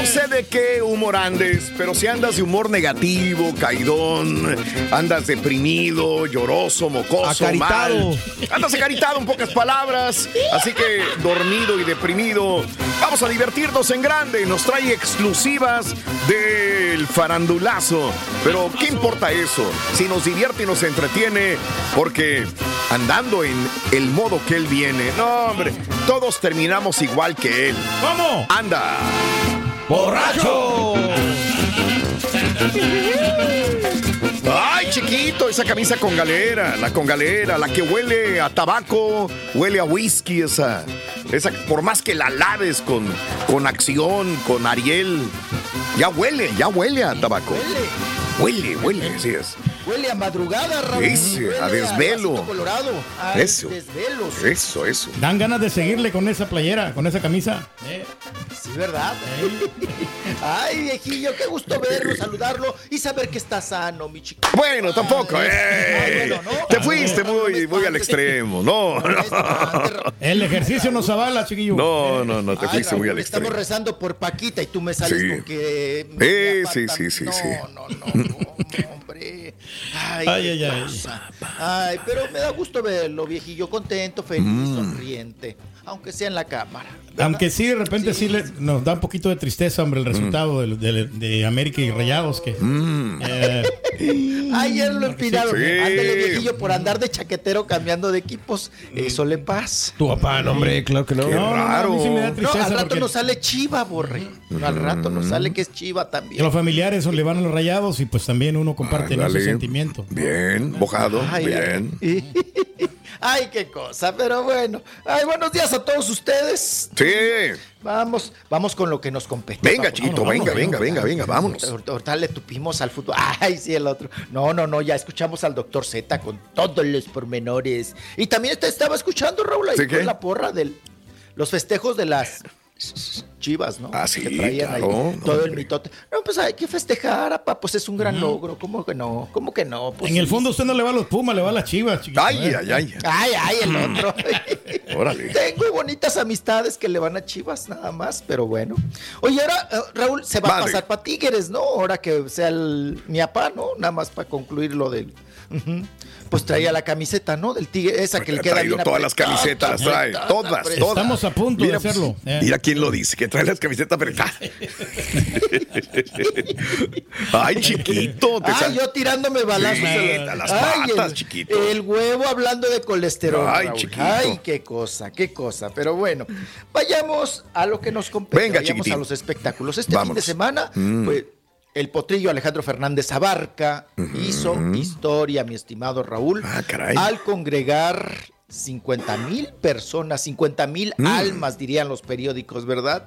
no sé de qué humor andes, pero si andas de humor negativo, caidón, andas deprimido, lloroso, mocoso, Acaritado. mal. Andas acaritado en pocas palabras, así que dormido y deprimido. Vamos a divertirnos en grande. Nos trae exclusivas del farandulazo. Pero, ¿qué importa eso? Si nos divierte y nos entretiene, porque andando en el modo que él viene, no, hombre, todos terminamos igual que él. ¿Cómo? ¡Anda! ¡Borracho! ¡Ay, chiquito! Esa camisa con galera, la con galera, la que huele a tabaco, huele a whisky, esa. Esa, por más que la laves con, con acción, con Ariel, ya huele, ya huele a tabaco. Huele, huele, así es. Huele a madrugada, Raúl. Ese, a desvelo. vasito Colorado. Ay, Eso. Desvelos. Eso, eso. Dan ganas de seguirle con esa playera, con esa camisa. Eh, Sí, ¿verdad? Ay, viejillo, qué gusto verlo, saludarlo y saber que está sano, mi chico. Bueno, tampoco, Ay, eh. bueno, ¿no? Te fuiste muy, muy al extremo. No, no. El ejercicio nos avala, chiquillo. No, no, no, te Ay, fuiste muy al estamos extremo. rezando por Paquita y tú me sales Sí. con que... Eh, sí, sí, sí, no, sí. No, no, no, hombre. Ay, Ay, ay, ay. cosa. Ay, pero me da gusto verlo, viejillo, contento, feliz, Mm. sonriente, aunque sea en la cámara. Aunque sí, de repente sí, le- nos da un poquito de tristeza, hombre, el resultado del- del- de, América y Rayados. Que, eh, Ayer lo empinaron. Sí. Ándale, viejillo, por andar de chaquetero cambiando de equipos. Eso le pasa. tu papá, no, hombre, claro que no. Qué no, no, no, a mí sí me da raro. No, al rato porque nos sale chiva, borre. Al rato nos sale que es chiva también. los familiares le van a los Rayados y pues también uno comparte ¿no? ese sentimiento. Bien, mojado, Ay, bien. ay. Qué cosa, pero bueno. Ay, buenos días a todos ustedes. Sí. Vamos, vamos con lo que nos compete. Venga, chiquito, venga, venga, venga, venga, vámonos. Ahorita, le tupimos al fútbol. Ay, sí, el otro. No, no, no, ya escuchamos al doctor Z con todos los pormenores. Y también te estaba escuchando, Raúl, ahí con la porra de los festejos de las Chivas, ¿no? Ah, sí, Que traían ahí todo el mitote. No, pues hay que festejar, apa, pues es un gran logro. ¿Cómo que no? ¿Cómo que no? Pues en el fondo usted no le va a los Pumas, le va a las Chivas. chiquito, Ay, ¿eh? ay, ay. Ay, ay, el otro. Órale. Tengo bonitas amistades que le van a Chivas nada más, pero bueno. Oye, ahora eh, Raúl se va a pasar para Tigres, ¿no? Ahora que sea el mi papá, ¿no? Nada más para concluir lo del. Pues traía la camiseta, ¿no? Del Tigre, esa que le Ha queda traído bien todas las camisetas, trae. apretada, Todas, apretada. todas. Estamos a punto de hacerlo, pues, eh. Mira quién lo dice, que trae las camisetas apretadas. Ay, chiquito. te Ay, sal- yo tirándome balazos Sí, en a las Ay, patas, el, chiquito. El huevo hablando de colesterol. Ay, Raúl. chiquito. Ay, qué cosa, qué cosa. Pero bueno, vayamos a lo que nos compete. Venga, vayamos chiquitín. a los espectáculos. Este fin de semana, Mm. pues, el potrillo Alejandro Fernández Abarca hizo historia, mi estimado Raúl, Ah, caray. al congregar 50 mil personas, 50 mil Mm. almas, dirían los periódicos, ¿verdad?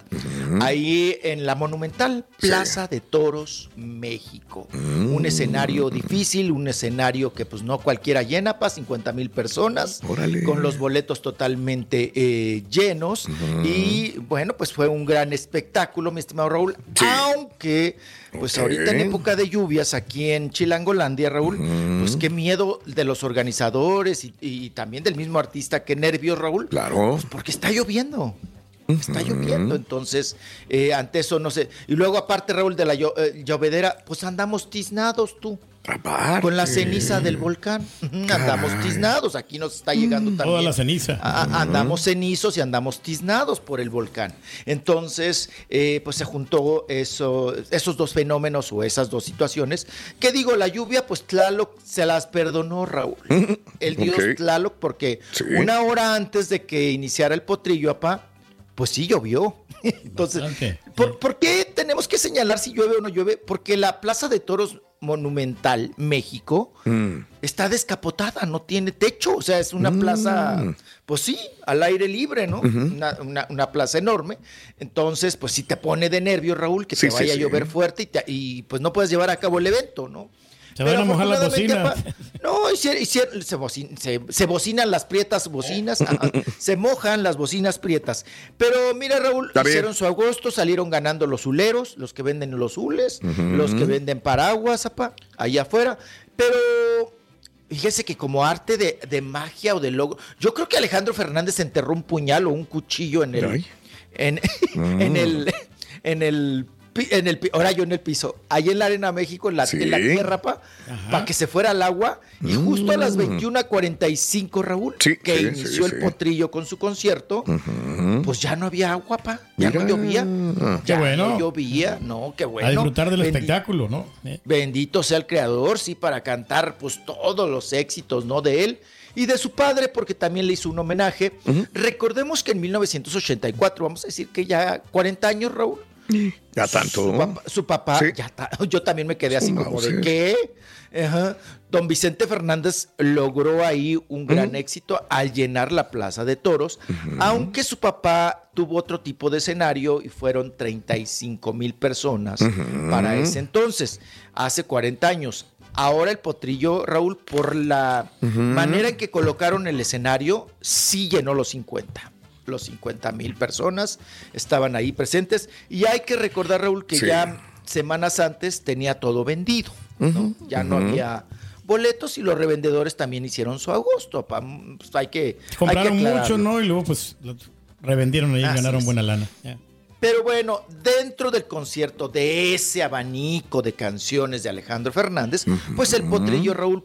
Ahí en la monumental Plaza de Toros, México. Mm. Un escenario difícil, un escenario que pues no cualquiera llena para 50 mil personas, Órale. con los boletos totalmente eh, llenos. Y bueno, pues fue un gran espectáculo, mi estimado Raúl, aunque pues ahorita en época de lluvias aquí en Chilangolandia, Raúl, pues qué miedo de los organizadores y, y también del mismo artista, qué nervios, Raúl. Claro. Pues porque está lloviendo. Está lloviendo, entonces eh, ante eso no sé. Y luego aparte, Raúl, de la llo- eh, llovedera, pues andamos tiznados tú. Aparte. Con la ceniza del volcán. Andamos tiznados. Aquí nos está llegando también. Toda la ceniza. A- andamos cenizos y andamos tiznados por el volcán. Entonces, eh, pues se juntó eso, esos dos fenómenos o esas dos situaciones. ¿Qué digo? La lluvia, pues Tlaloc se las perdonó, Raúl. El dios Ok. Tlaloc, porque Sí. una hora antes de que iniciara el potrillo, apá, pues sí llovió. Entonces, Bastante. ¿por, por qué tenemos que señalar si llueve o no llueve? Porque la Plaza de Toros Monumental, México, Mm. está descapotada, no tiene techo, o sea, es una plaza, pues sí, al aire libre, ¿no? una, una- una plaza enorme. Entonces, pues sí te pone de nervio, Raúl, que Sí, te vaya sí. a llover fuerte y, te- y, pues no puedes llevar a cabo el evento, ¿no? Se van a mojar bocinas. apa, No, hicieron- se, bocin- se- se bocinan las prietas bocinas, ajá, se mojan las bocinas prietas. Pero mira, Raúl, Está bien. hicieron su agosto, salieron ganando los huleros, los que venden los hules, los que venden paraguas, apa, allá afuera. Pero fíjese que como arte de, de magia o de logo, yo creo que Alejandro Fernández enterró un puñal o un cuchillo en el, en, en el, en el, en el, ahora yo en el piso, ahí en la Arena México, en la, Sí. en la tierra, pa, para que se fuera al agua, y justo a las 21.45, Raúl, Sí, que sí, inició sí, el sí. potrillo con su concierto, pues ya no había agua, pa, ya Mira. no llovía, Qué ya bueno. no llovía, no, qué bueno. a disfrutar del Bendi- espectáculo, ¿no? Eh. Bendito sea el creador, sí, para cantar pues todos los éxitos, ¿no? De él y de su padre, porque también le hizo un homenaje. Recordemos que en 1984, vamos a decir que ya 40 años, Raúl. Ya tanto. Su papá, su papá, Sí. ya ta- yo también me quedé así como de qué. Ajá. Don Vicente Fernández logró ahí un gran éxito al llenar la plaza de toros, aunque su papá tuvo otro tipo de escenario y fueron 35 mil personas para ese entonces, hace 40 años. Ahora el potrillo, Raúl, por la manera en que colocaron el escenario, sí llenó los 50 los 50 mil personas estaban ahí presentes. Y hay que recordar, Raúl, que Sí. ya semanas antes tenía todo vendido. ¿no? Ya no había boletos y los revendedores también hicieron su agosto. pa- pues hay que. hay que Compraron mucho, aclararlo. ¿no? Y luego pues lo revendieron ahí y Así ganaron es. buena lana. Ya. Pero bueno, dentro del concierto de ese abanico de canciones de Alejandro Fernández, pues el potrillo Raúl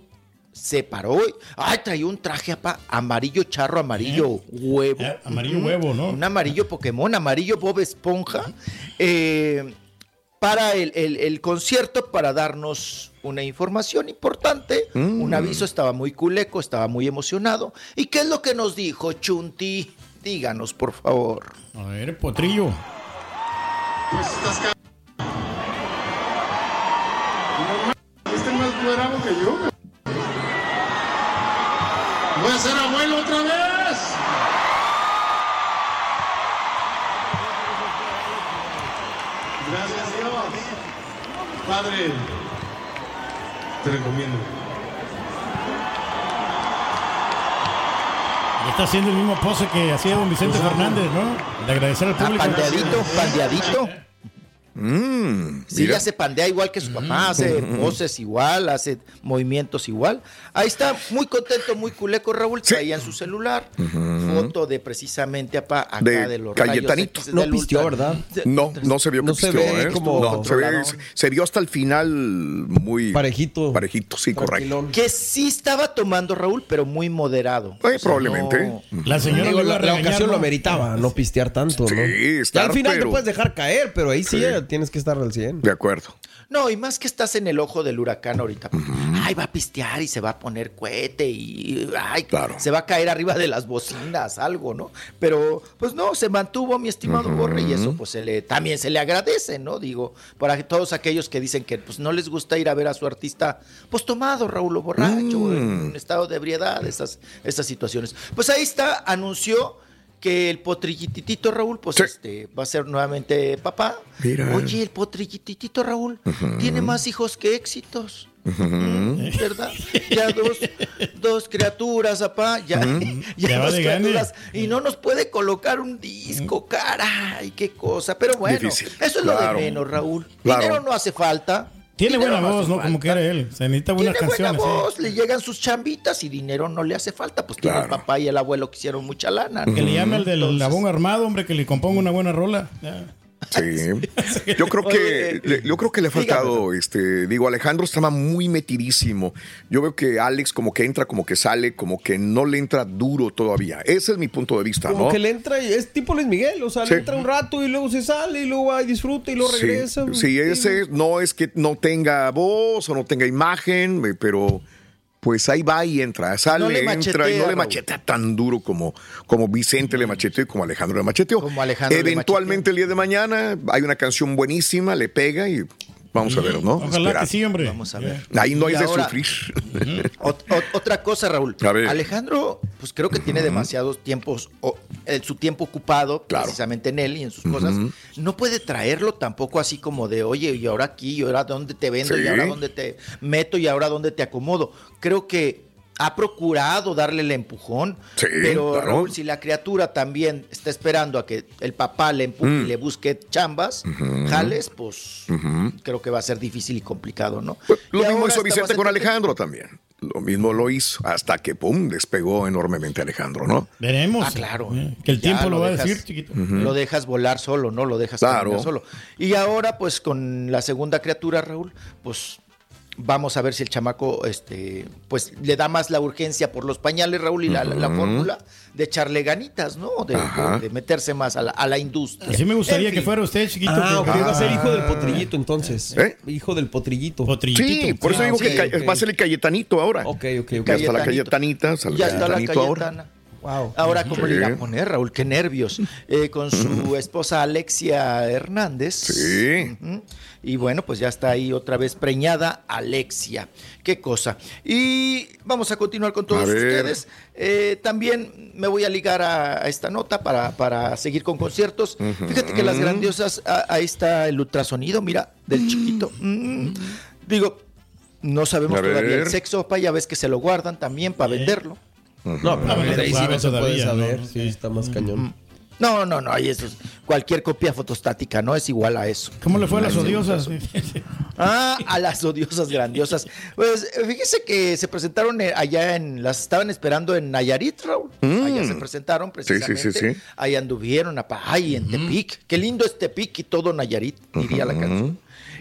se paró. Ay, traía un traje apa, amarillo charro, amarillo huevo. Eh, amarillo huevo, ¿no? Un amarillo Pokémon, amarillo Bob Esponja. eh, para el, el- el concierto, para darnos una información importante. Un aviso, estaba muy culeco, estaba muy emocionado. ¿Y qué es lo que nos dijo Chunti? Díganos, por favor. A ver, potrillo. Este es más bravo que yo. Voy a ser abuelo otra vez. Gracias Dios. Padre, te recomiendo. Está haciendo el mismo pose que hacía don Vicente Fernández, ¿no? De agradecer al Ah, público. pandeadito, pandeadito. Mm, Sí, mira. ya se pandea igual que su papá, hace poses igual, hace movimientos igual. Ahí está, muy contento, muy culeco Raúl, traía en su celular foto de precisamente apa, acá de, de los Cayetanito. rayos X del ultra- No, no se vio que No se pisteó, ve ¿eh? como No, se, ve- se vio hasta el final muy Parejito. Parejito, sí, correcto. Que sí estaba tomando Raúl, pero muy moderado. Eh, O sea, probablemente. no- La señora Digo, la, la regañar, ocasión ¿no? lo ameritaba, no pistear tanto, ¿no? Sí, Ya estar, al final te pero- puedes dejar caer, pero ahí sí, Sí. Tienes que estar al 100. De acuerdo. No, y más que estás en el ojo del huracán ahorita. Ay, va a pistear y se va a poner cohete y ay, se va a caer arriba de las bocinas, algo, ¿no? Pero, pues no, se mantuvo mi estimado Borre y eso pues se le, también se le agradece, ¿no? Digo, para todos aquellos que dicen que pues no les gusta ir a ver a su artista, pues tomado, Raúl, o borracho, en un estado de ebriedad, esas, esas situaciones. Pues ahí está, anunció que el potrillititito Raúl, pues este, va a ser nuevamente papá. Mira. Oye, el potrillititito Raúl tiene más hijos que éxitos. ¿Verdad? Ya dos, dos criaturas, papá. Ya, ya Ya va dos criaturas. Y no nos puede colocar un disco, caray, qué cosa. Pero bueno, Difícil. eso es lo de menos, Raúl. Claro. Dinero no hace falta. Tiene Dinero buena no voz, ¿no? falta. Como que era él. Se necesita buenas Tiene buena canciones. ¿eh? voz, le llegan sus chambitas y dinero no le hace falta. Pues tiene el papá y el abuelo que hicieron mucha lana. ¿no? Que le llame al del Entonces- labón armado, hombre, que le componga una buena rola. Ya. Sí. Yo creo que le, yo creo que le ha faltado, este, digo, Alejandro estaba muy metidísimo. Yo veo que Alex como que entra, como que sale, como que no le entra duro todavía. Ese es mi punto de vista, Como ¿no? que le entra, y es tipo Luis Miguel, o sea, Sí. le entra un rato y luego se sale y luego va y disfruta y luego regresa. Sí, ese no es que no tenga voz o no tenga imagen, eh, pero pues ahí va y entra, sale, No le entra y no le machetea tan duro como, como Vicente le macheteó y como Alejandro le macheteó. Como Alejandro le Eventualmente el día de mañana hay una canción buenísima, le pega y vamos a ver, ¿no? Ojalá Esperar. que sí, hombre. Vamos a ver. Ahí no hay de ahora- sufrir. Ot- ot- otra cosa, Raúl. A ver. Alejandro, pues creo que tiene demasiados tiempos, o, eh, su tiempo ocupado Claro. precisamente en él y en sus cosas. No puede traerlo tampoco así como de, oye, y ahora aquí, y ahora dónde te vendo, Sí. y ahora dónde te meto, y ahora dónde te acomodo. Creo que ha procurado darle el empujón, Sí, pero claro. Raúl, si la criatura también está esperando a que el papá le empuje Mm. y le busque chambas, jales, pues creo que va a ser difícil y complicado, ¿no? Pues, Y Lo mismo hizo Vicente con. Alejandro también. Lo mismo lo hizo hasta que, pum, despegó enormemente Alejandro, ¿no? Veremos. Ah, claro. Eh, Que el Ya tiempo lo, va a dejas- decir, chiquito. Lo dejas volar solo, ¿no? Lo dejas Claro. caminar solo. Y ahora, pues, con la segunda criatura, Raúl, pues vamos a ver si el chamaco, este, pues, le da más la urgencia por los pañales, Raúl, y la, la- la fórmula de echarle ganitas, ¿no? De, Ajá. de- de meterse más a la, a la industria. Así me gustaría En que fuera usted, chiquito. Ah, que- ok, va a ser Ah. hijo del potrillito entonces. ¿Eh? Hijo del potrillito. Potrillitito. Sí, por eso Ah, digo sí, que va a ser el Cayetanito ahora. Ok, ok, ok. Ya está la. Cayetanita, Ya está la. Cayetana. Wow. Ahora, ¿cómo Sí. le iba a poner, Raúl? Qué nervios. Eh, con su esposa Alexia Hernández. Sí. Ujú. Y bueno, pues ya está ahí otra vez preñada Alexia. Qué cosa. Y vamos a continuar con todos ustedes. Eh, también me voy a ligar a, a esta nota para, para seguir con conciertos. Fíjate que las grandiosas, a- ahí está el ultrasonido, mira, del chiquito. Mm. Digo, no sabemos todavía el sexo, pa, ya ves que se lo guardan también para venderlo. No, pero Ah, ahí sí no se puede saber. ¿no? Sí, está más cañón. No, no, no, ahí eso es- cualquier copia fotostática no es igual a eso. ¿Cómo le fue a las odiosas? Ah, a las odiosas grandiosas. Pues fíjese que se presentaron eh, allá en, las estaban esperando en Nayarit, Raúl. Allá se presentaron Mm. sí, precisamente. sí, sí. Ahí anduvieron, ay, en Tepic. Qué lindo es Tepic y todo Nayarit, diría la canción.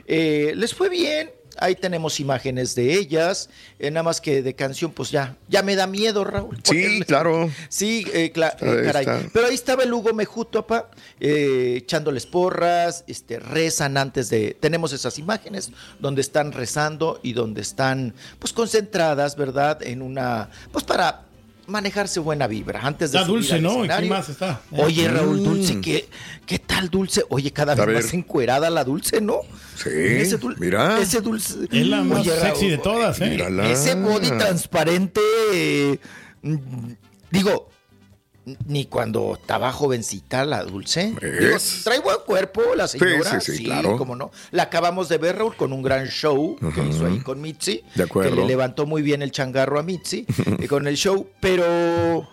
Eh, les fue bien. Ahí tenemos imágenes de ellas. eh, nada más que de canción, pues ya, ya me da miedo, Raúl. Sí, claro. Sí, eh, cla- eh, Ahí caray. está. Pero ahí estaba el Hugo Mejuto, apa, eh, echándoles porras, este, rezan antes de. Tenemos esas imágenes donde están rezando y donde están, pues, concentradas, ¿verdad? En una. Pues para manejarse buena vibra antes de Está subir dulce, al ¿no? ¿Y qué escenario. más está? Oye, Raúl, Mm. Dulce, ¿qué, ¿qué tal Dulce? Oye, cada vez más encuerada la Dulce, ¿no? Sí, Ese mira. Ese Dulce. Es la más Oye, sexy de todas, ¿eh? Mírala. ese body transparente, eh, mm, digo, ni cuando estaba jovencita la dulce. Digo, trae buen cuerpo la señora. sí, sí, claro. cómo no. La acabamos de ver, Raúl, con un gran show que hizo ahí con Mitzi. De acuerdo. Que le levantó muy bien el changarro a Mitzi y con el show, pero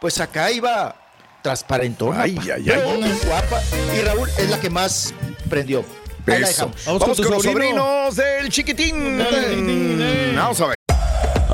pues acá iba transparentona. Ay, ay, ay. Pero guapa. Y Raúl es la que más prendió. Ahí la Eso. dejamos. Vamos, con, los sobrinos del chiquitín. Vamos a ver.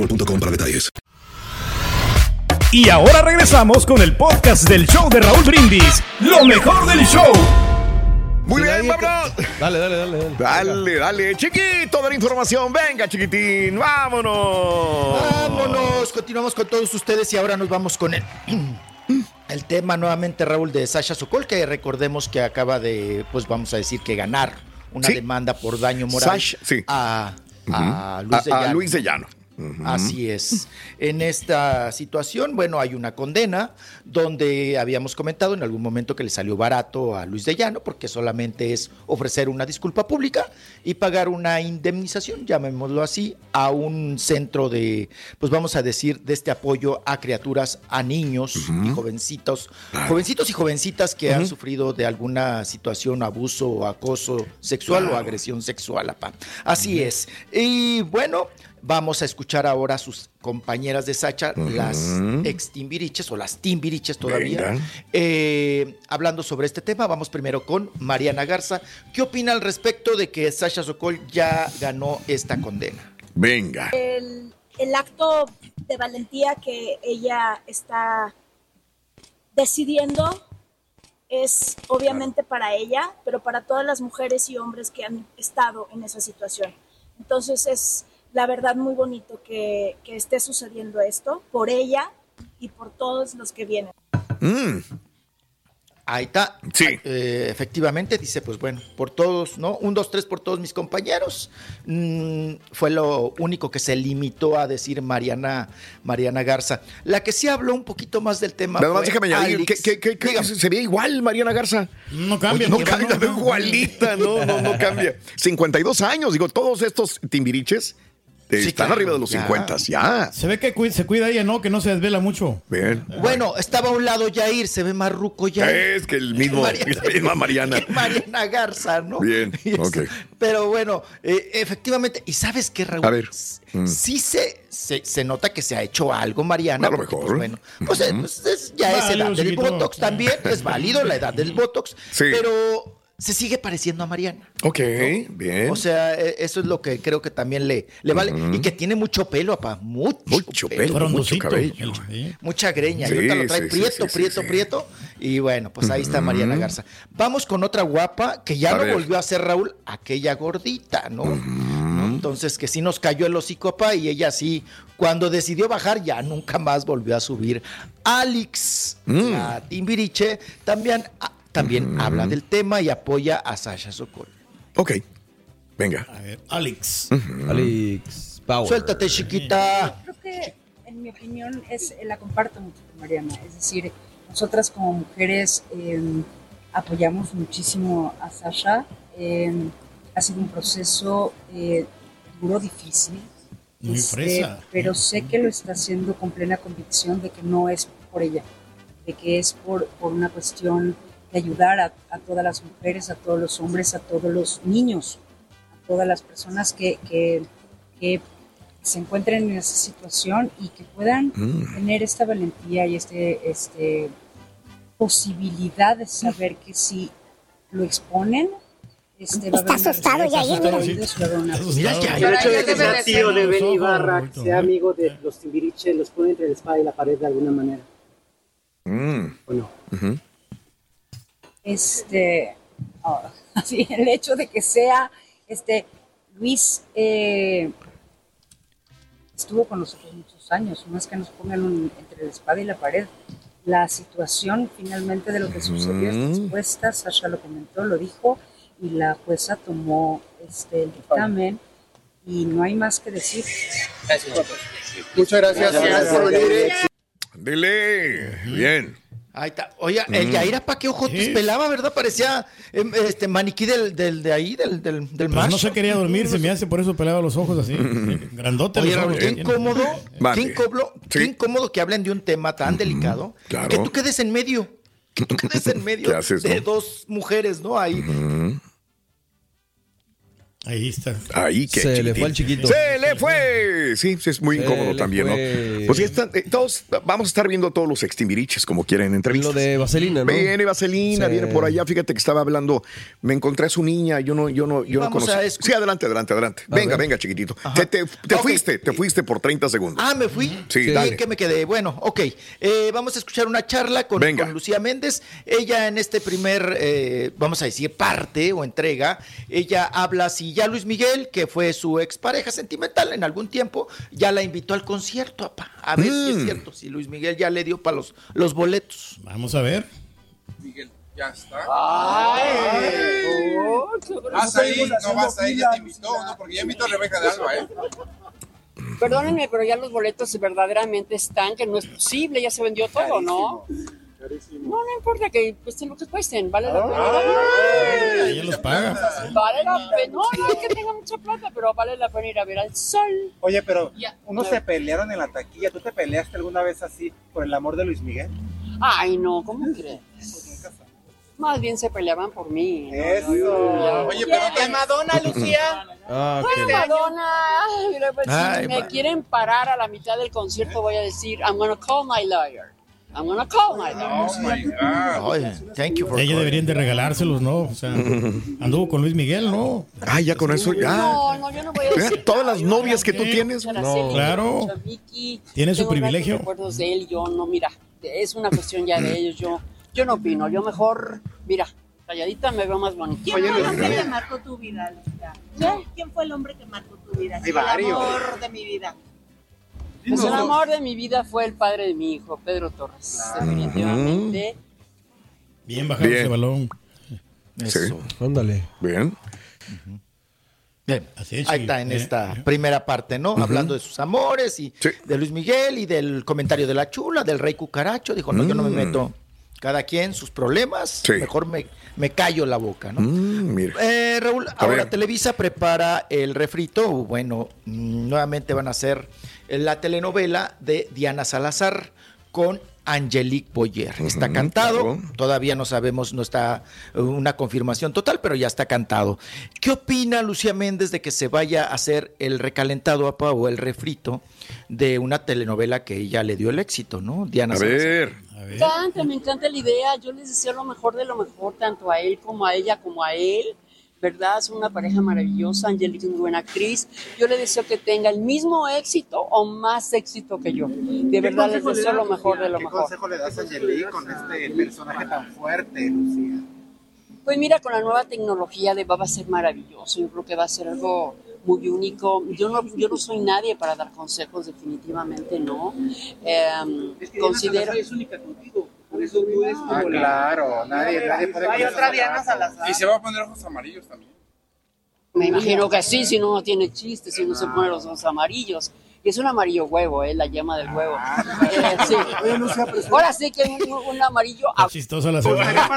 boostmobile.com para detalles. Y ahora regresamos con el podcast del show de Raúl Brindis. Lo mejor del show. Muy bien, vámonos. Dale, dale, dale. Dale, Dale, dale, chiquito de la información. Venga, chiquitín, vámonos. Vámonos, continuamos con todos ustedes y ahora nos vamos con el, el tema nuevamente, Raúl, de Sasha Sokol, que recordemos que acaba de, pues vamos a decir que ganar una Sí. demanda por daño moral Sasha, sí. a, a. Luis de A- a Llano. Luis de Llano. Así es. En esta situación, bueno, hay una condena donde habíamos comentado en algún momento que le salió barato a Luis de Llano porque solamente es ofrecer una disculpa pública y pagar una indemnización, llamémoslo así, a un centro de, pues vamos a decir, de este apoyo a criaturas, a niños y jovencitos, jovencitos y jovencitas que han sufrido de alguna situación, abuso o acoso sexual o agresión sexual. apa. Así es. Y bueno, vamos a escuchar ahora a sus compañeras de Sacha, las ex Timbiriches o las Timbiriches todavía, eh, hablando sobre este tema. Vamos primero con Mariana Garza. ¿Qué opina al respecto de que Sasha Sokol ya ganó esta condena? Venga. el, el acto de valentía que ella está decidiendo es obviamente para ella, pero para todas las mujeres y hombres que han estado en esa situación. Entonces es la verdad muy bonito que, que esté sucediendo esto por ella y por todos los que vienen. Mm, Ahí está. Sí. Eh, efectivamente, dice, pues bueno, por todos, ¿no? Un, dos, tres por todos mis compañeros. Mm, fue lo único que se limitó a decir Mariana, Mariana Garza. La que sí habló un poquito más del tema. Nada más déjame añadir, Alex. ¿qué, qué, qué- qué- se veía igual Mariana Garza? No cambia. Oye, no cambia, no- ve igualita, no, no, no cambia. 52 años, digo, todos estos timbiriches están claro, arriba de los ya. 50, ya. Se ve que se cuida ella, ¿no? Que no se desvela mucho. Bien. Bueno, estaba a un lado Jair, se ve más ruco Jair. Es que el mismo, Mariana- la misma Mariana. Mariana Garza, ¿no? Bien, es- ok. Pero bueno, eh, efectivamente, ¿y sabes qué, Raúl? A ver. mm. Sí se, se, se nota que se ha hecho algo, Mariana. A lo porque, mejor. pues, bueno, pues, eh, pues, es- ya es edad del. Botox también, es válido la edad del Botox, Sí. pero se sigue pareciendo a Mariana. Ok, bien. O sea, eh, eso es lo que creo que también le, le vale. Y que tiene mucho pelo, papá. Mucho, mucho pelo, mucho Frondosito. cabello. Sí. Mucha greña. Sí, y ahorita lo trae sí, sí, prieto, sí, sí, prieto, prieto. Y bueno, pues ahí está Mariana Garza. Vamos con otra guapa que ya A no ver. volvió a ser Raúl, aquella gordita, ¿no? Entonces, que sí nos cayó el hocico, papá, y ella sí, cuando decidió bajar, ya nunca más volvió a subir. Alex, Mm. la Timbiriche, también, también habla del tema y apoya a Sasha Sokol. Ok, venga. A ver, Alex. Alex Power. Suéltate, chiquita. Creo que, en mi opinión, es, eh, la comparto mucho con Mariana. Es decir, nosotras como mujeres eh, apoyamos muchísimo a Sasha. Eh, ha sido un proceso eh, duro, difícil. Muy Este, fresa. pero sé que lo está haciendo con plena convicción de que no es por ella. de que es por, por una cuestión de ayudar a, a todas las mujeres, a todos los hombres, a todos los niños, a todas las personas que, que, que se encuentren en esa situación y que puedan Mm. tener esta valentía y este, este posibilidad de saber que si lo exponen, este, va a haber Está una asustado, respuesta Yair, de ellos, va a haber una Mira. El hecho de que sea tío de ojos, Ben Ibarra, ahorita, sea amigo de los Timbiriche, los pone entre la espada y la pared de alguna manera. Mm. ¿O no? Ujú. Este ah, sí, el hecho de que sea este Luis eh, estuvo con nosotros muchos años, no es que nos pongan un- entre la espada y la pared. La situación finalmente de lo que sucedió esta Mm. expuesta, Sasha lo comentó, lo dijo, y la jueza tomó este, el dictamen y no hay más que decir. Muchas gracias. Gracias por venir. Dile. Bien. Ahí está. Oye, el Mm. Yaira, ¿para qué ojotes Sí. pelaba, verdad? Parecía em, este maniquí del, del, de ahí, del, del, del Pues macho. no se quería dormir, se me hace, por eso pelaba los ojos así. Grandote. Oye, Raúl, ojos qué incómodo, Vale. qué incómodo, qué incómodo que hablen de un tema tan delicado, claro. que tú quedes en medio, que tú quedes en medio ¿Qué haces, de no? dos mujeres, ¿no? Ahí. Ahí está. Ahí que Se le fue al chiquito. Se le fue. Sí, sí, es muy Se incómodo también, fue. ¿no? Pues ya están, eh, todos vamos a estar viendo todos los extimbiriches como quieren en entrevistas. Lo de Vaselina, ¿no? Viene Vaselina, Sí. viene por allá. Fíjate que estaba hablando. Me encontré a su niña. Yo no, yo no, yo no conocía. Sí, adelante, adelante, adelante. A venga, ver. venga, chiquitito. Te, te- te Ok. fuiste, te fuiste por 30 segundos. Ah, me fui. Sí, ¿Y dale. qué me quedé? Bueno, ok. Eh, vamos a escuchar una charla con, Venga. con Lucía Méndez. Ella en este primer, eh, vamos a decir, parte o entrega, ella habla si ya Luis Miguel, que fue su expareja sentimental en algún tiempo, ya la invitó al concierto, apá. A ver si es Mm. cierto, si Luis Miguel ya le dio para los, los boletos. Vamos a ver. Miguel, ya está. Ay. Vas ahí, no vas ahí, ya te invitó, ¿no? Porque ya invitó a Rebeca de Alba, ¿eh? Perdónenme, pero ya los boletos verdaderamente están, que no es posible, ya se vendió todo, ¿no? No, no importa que cuesten lo que cuesten, vale la pena. Ella los paga. Vale la pena, no, no es que tenga mucha plata, pero vale la pena ir a ver al sol. Oye, pero Ya. unos se pelearon en la taquilla. ¿Tú te peleaste alguna vez así por el amor de Luis Miguel? Ay, no, ¿cómo crees? Más bien se peleaban por mí. ¿no? Eso. Ya. Oye, pero ¿De Madonna, Lucía? Ah, Ay, qué- Madonna, ay, pues, Ay, si me quieren parar a la mitad del concierto, voy a decir, I'm gonna call my lawyer. I'm gonna call my lawyer. Oh my God. Oye, thank you for Ella deberían de regalárselos, ¿no? O sea, anduvo con Luis Miguel, ¿no? Ah, ya con eso, ya. No, no, yo no voy a decir. Todas las "Ay, novias que tú tienes. Araceli, Claro. Tiene su privilegio. recuerdos de él, yo no, mira, es una cuestión ya de ellos, yo, yo no opino, yo mejor, mira, calladita me veo más bonita. ¿Quién fue el hombre que marcó tu vida, Lucía? ¿Quién fue el hombre que marcó tu vida? El amor de mi vida. Pues el amor de mi vida fue el padre de mi hijo, Pedro Torres, definitivamente. Bien bajado ese balón. Sí. Ándale. Bien. Bien, Así es, ahí está en Eh, esta eh. primera parte, ¿no? Hablando de sus amores y Sí. de Luis Miguel y del comentario de la chula, del rey cucaracho. Dijo, no, yo no me Mm. meto. Cada quien sus problemas, Sí. mejor me, me callo la boca, ¿no? Mm, mira. Eh, Raúl, ahora. Televisa prepara el refrito. Bueno, nuevamente van a hacer la telenovela de Diana Salazar con Angelique Boyer. Está cantado, claro. todavía no sabemos, no está eh, una confirmación total, pero ya está cantado. ¿Qué opina Lucía Méndez de que se vaya a hacer el recalentado apa o el refrito de una telenovela que ella le dio el éxito, ¿no? Diana A Salazar. ver. Me encanta, me encanta la idea. Yo les deseo lo mejor de lo mejor, tanto a él como a ella, como a él. ¿Verdad? Son una pareja maravillosa. Angélica es muy buena actriz. Yo le deseo que tenga el mismo éxito o más éxito que yo. De verdad les deseo lo mejor de lo ¿Qué mejor. consejo le das a Angelique con este personaje tan fuerte, Lucía? Pues mira, con la nueva tecnología de va a ser maravilloso. Yo creo que va a ser algo muy único. Yo no, yo no soy nadie para dar consejos, definitivamente no. Em, considero. es única contigo. Por eso tú eres Ah, claro. Nadie, nadie puede Hay otra Diana Salazar. Y se va a poner ojos amarillos también. Me imagino que sí, si no, no tiene chiste, si no se pone los ojos amarillos. Y es un amarillo huevo, ¿eh? La yema del huevo. Eh, sí. Ahora sí que un, un amarillo. Está chistosa la señora.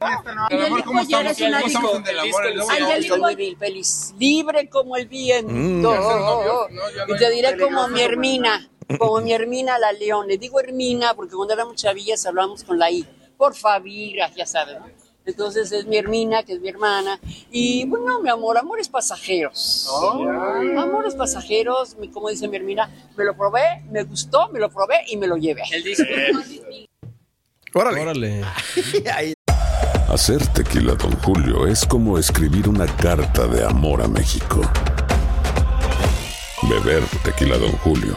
Angelique Boyer es una ¿Cómo estamos en el amor? El novio? Estoy muy bien, feliz, libre como el viento. Mm. ¿Ya ser novio? No, ya no y te hay diré como mi Hermina. Como mi Hermina la León. Le digo Hermina porque cuando éramos chavillas hablábamos con la I. Por Favira, ya sabes, ¿no? Entonces es mi Hermina, que es mi hermana. Y bueno, mi amor, amores pasajeros. Amores pasajeros, como dice mi Hermina, me lo probé, me gustó, me lo probé y me lo llevé. Órale. Hacer tequila, Don Julio, es como escribir una carta de amor a México. Beber tequila, Don Julio,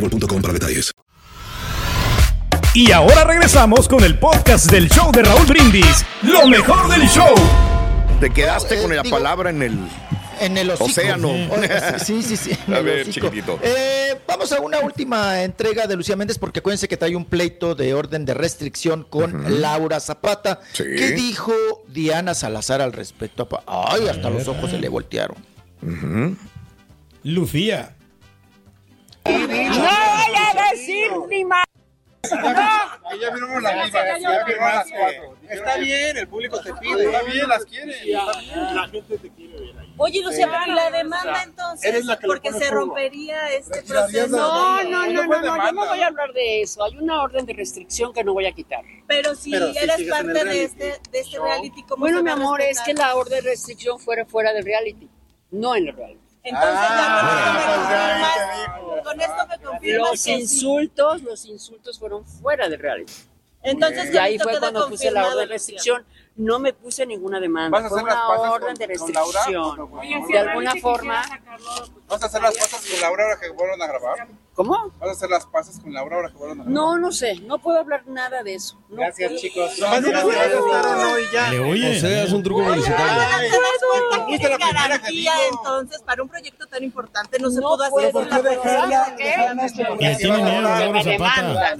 boostmobile.com para detalles. Y ahora regresamos con el podcast del show de Raúl Brindis. Lo mejor del show. Te quedaste con la digo- palabra en el En el hocico. océano. Sí, sí, sí. A ver, chiquitito. Eh, vamos a una última entrega de Lucía Méndez porque acuérdense que trae un pleito de orden de restricción con Laura Zapata. Sí. ¿Qué dijo Diana Salazar al respecto? Ay, hasta los ojos se le voltearon. Lucía. No voy a decir ni más. Ya firmamos la misma, ya firmamos las cuatro. Está bien, el público te pide. Está bien, las quiere. La gente te quiere ver ahí. Oye, Lucía, ¿y la demanda entonces? Eres la que le porque se rompería este proceso. No, no, no, No no, fue no, yo no voy a hablar de eso. Hay una orden de restricción que no voy a quitar. Pero si en parte de este, de este reality, ¿cómo Bueno, mi amor, es que la orden de restricción fuera fuera del reality, no en el reality. Entonces, Ah, ya con me confirmas, con esto me confirmas Los que sí. insultos, los insultos fueron fuera del reality. Entonces, Y ahí fue cuando puse la orden de restricción. No me puse ninguna demanda. ¿Vas a Fue hacer las una paces orden con- de con Laura? restricción. De alguna forma. ¿Vas a hacer las pasas con Laura ahora que vuelvan a grabar? ¿Cómo? ¿Vas a hacer las pasas con Laura ahora que vuelvan a? No, no sé. No puedo hablar nada de eso. No Gracias, puedo. chicos. No, no no y ya. Le oye. O sea, es un truco publicitario. ¿No te das cuenta que garantía entonces para un proyecto tan importante no se No pudo hacer eso. Le tiene miedo a Laura Zapata.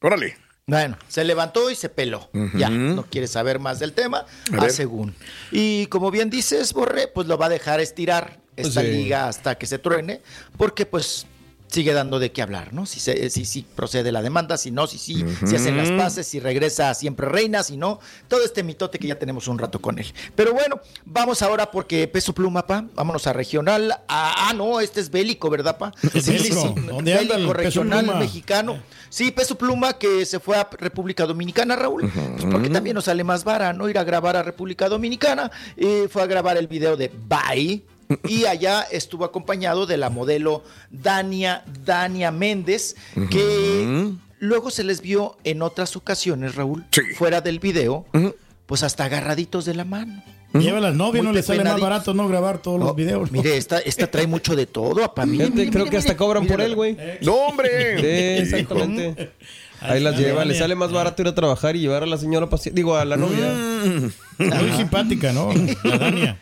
Órale. Bueno, se levantó y se peló. Ya, no quiere saber más del tema, A a según. Y como bien dices, Borré, pues lo va a dejar estirar esta Sí. liga hasta que se truene, porque pues sigue dando de qué hablar, ¿no? Si, se, si, si procede la demanda, si no, si sí, si hacen las paces, si regresa siempre reina, si no, todo este mitote que ya tenemos un rato con él. Pero bueno, vamos ahora porque peso pluma, pa, vámonos a regional. Ah, ah, no, este es bélico, ¿verdad, pa? Bélico. ¿Dónde anda el bélico Peso regional mexicano. Sí, peso pluma que se fue a República Dominicana, Raúl, pues porque también nos sale más vara, ¿no? Ir a grabar a República Dominicana. Eh, fue a grabar el video de Bye. Y allá estuvo acompañado de la modelo Dania, Dania Méndez, que luego se les vio en otras ocasiones, Raúl, Sí. fuera del video, pues hasta agarraditos de la mano. Lleva las novias, no le sale más barato no grabar todos los Oh, videos. ¿no? Mire, esta, esta trae mucho de todo, Fíjate, mire, creo mire, que hasta mire. cobran por él, güey. No, hombre. Sí, exactamente. Ahí las lleva, le sale más barato ir a trabajar y llevar a la señora digo, a la novia. Muy simpática, ¿no? La Dania.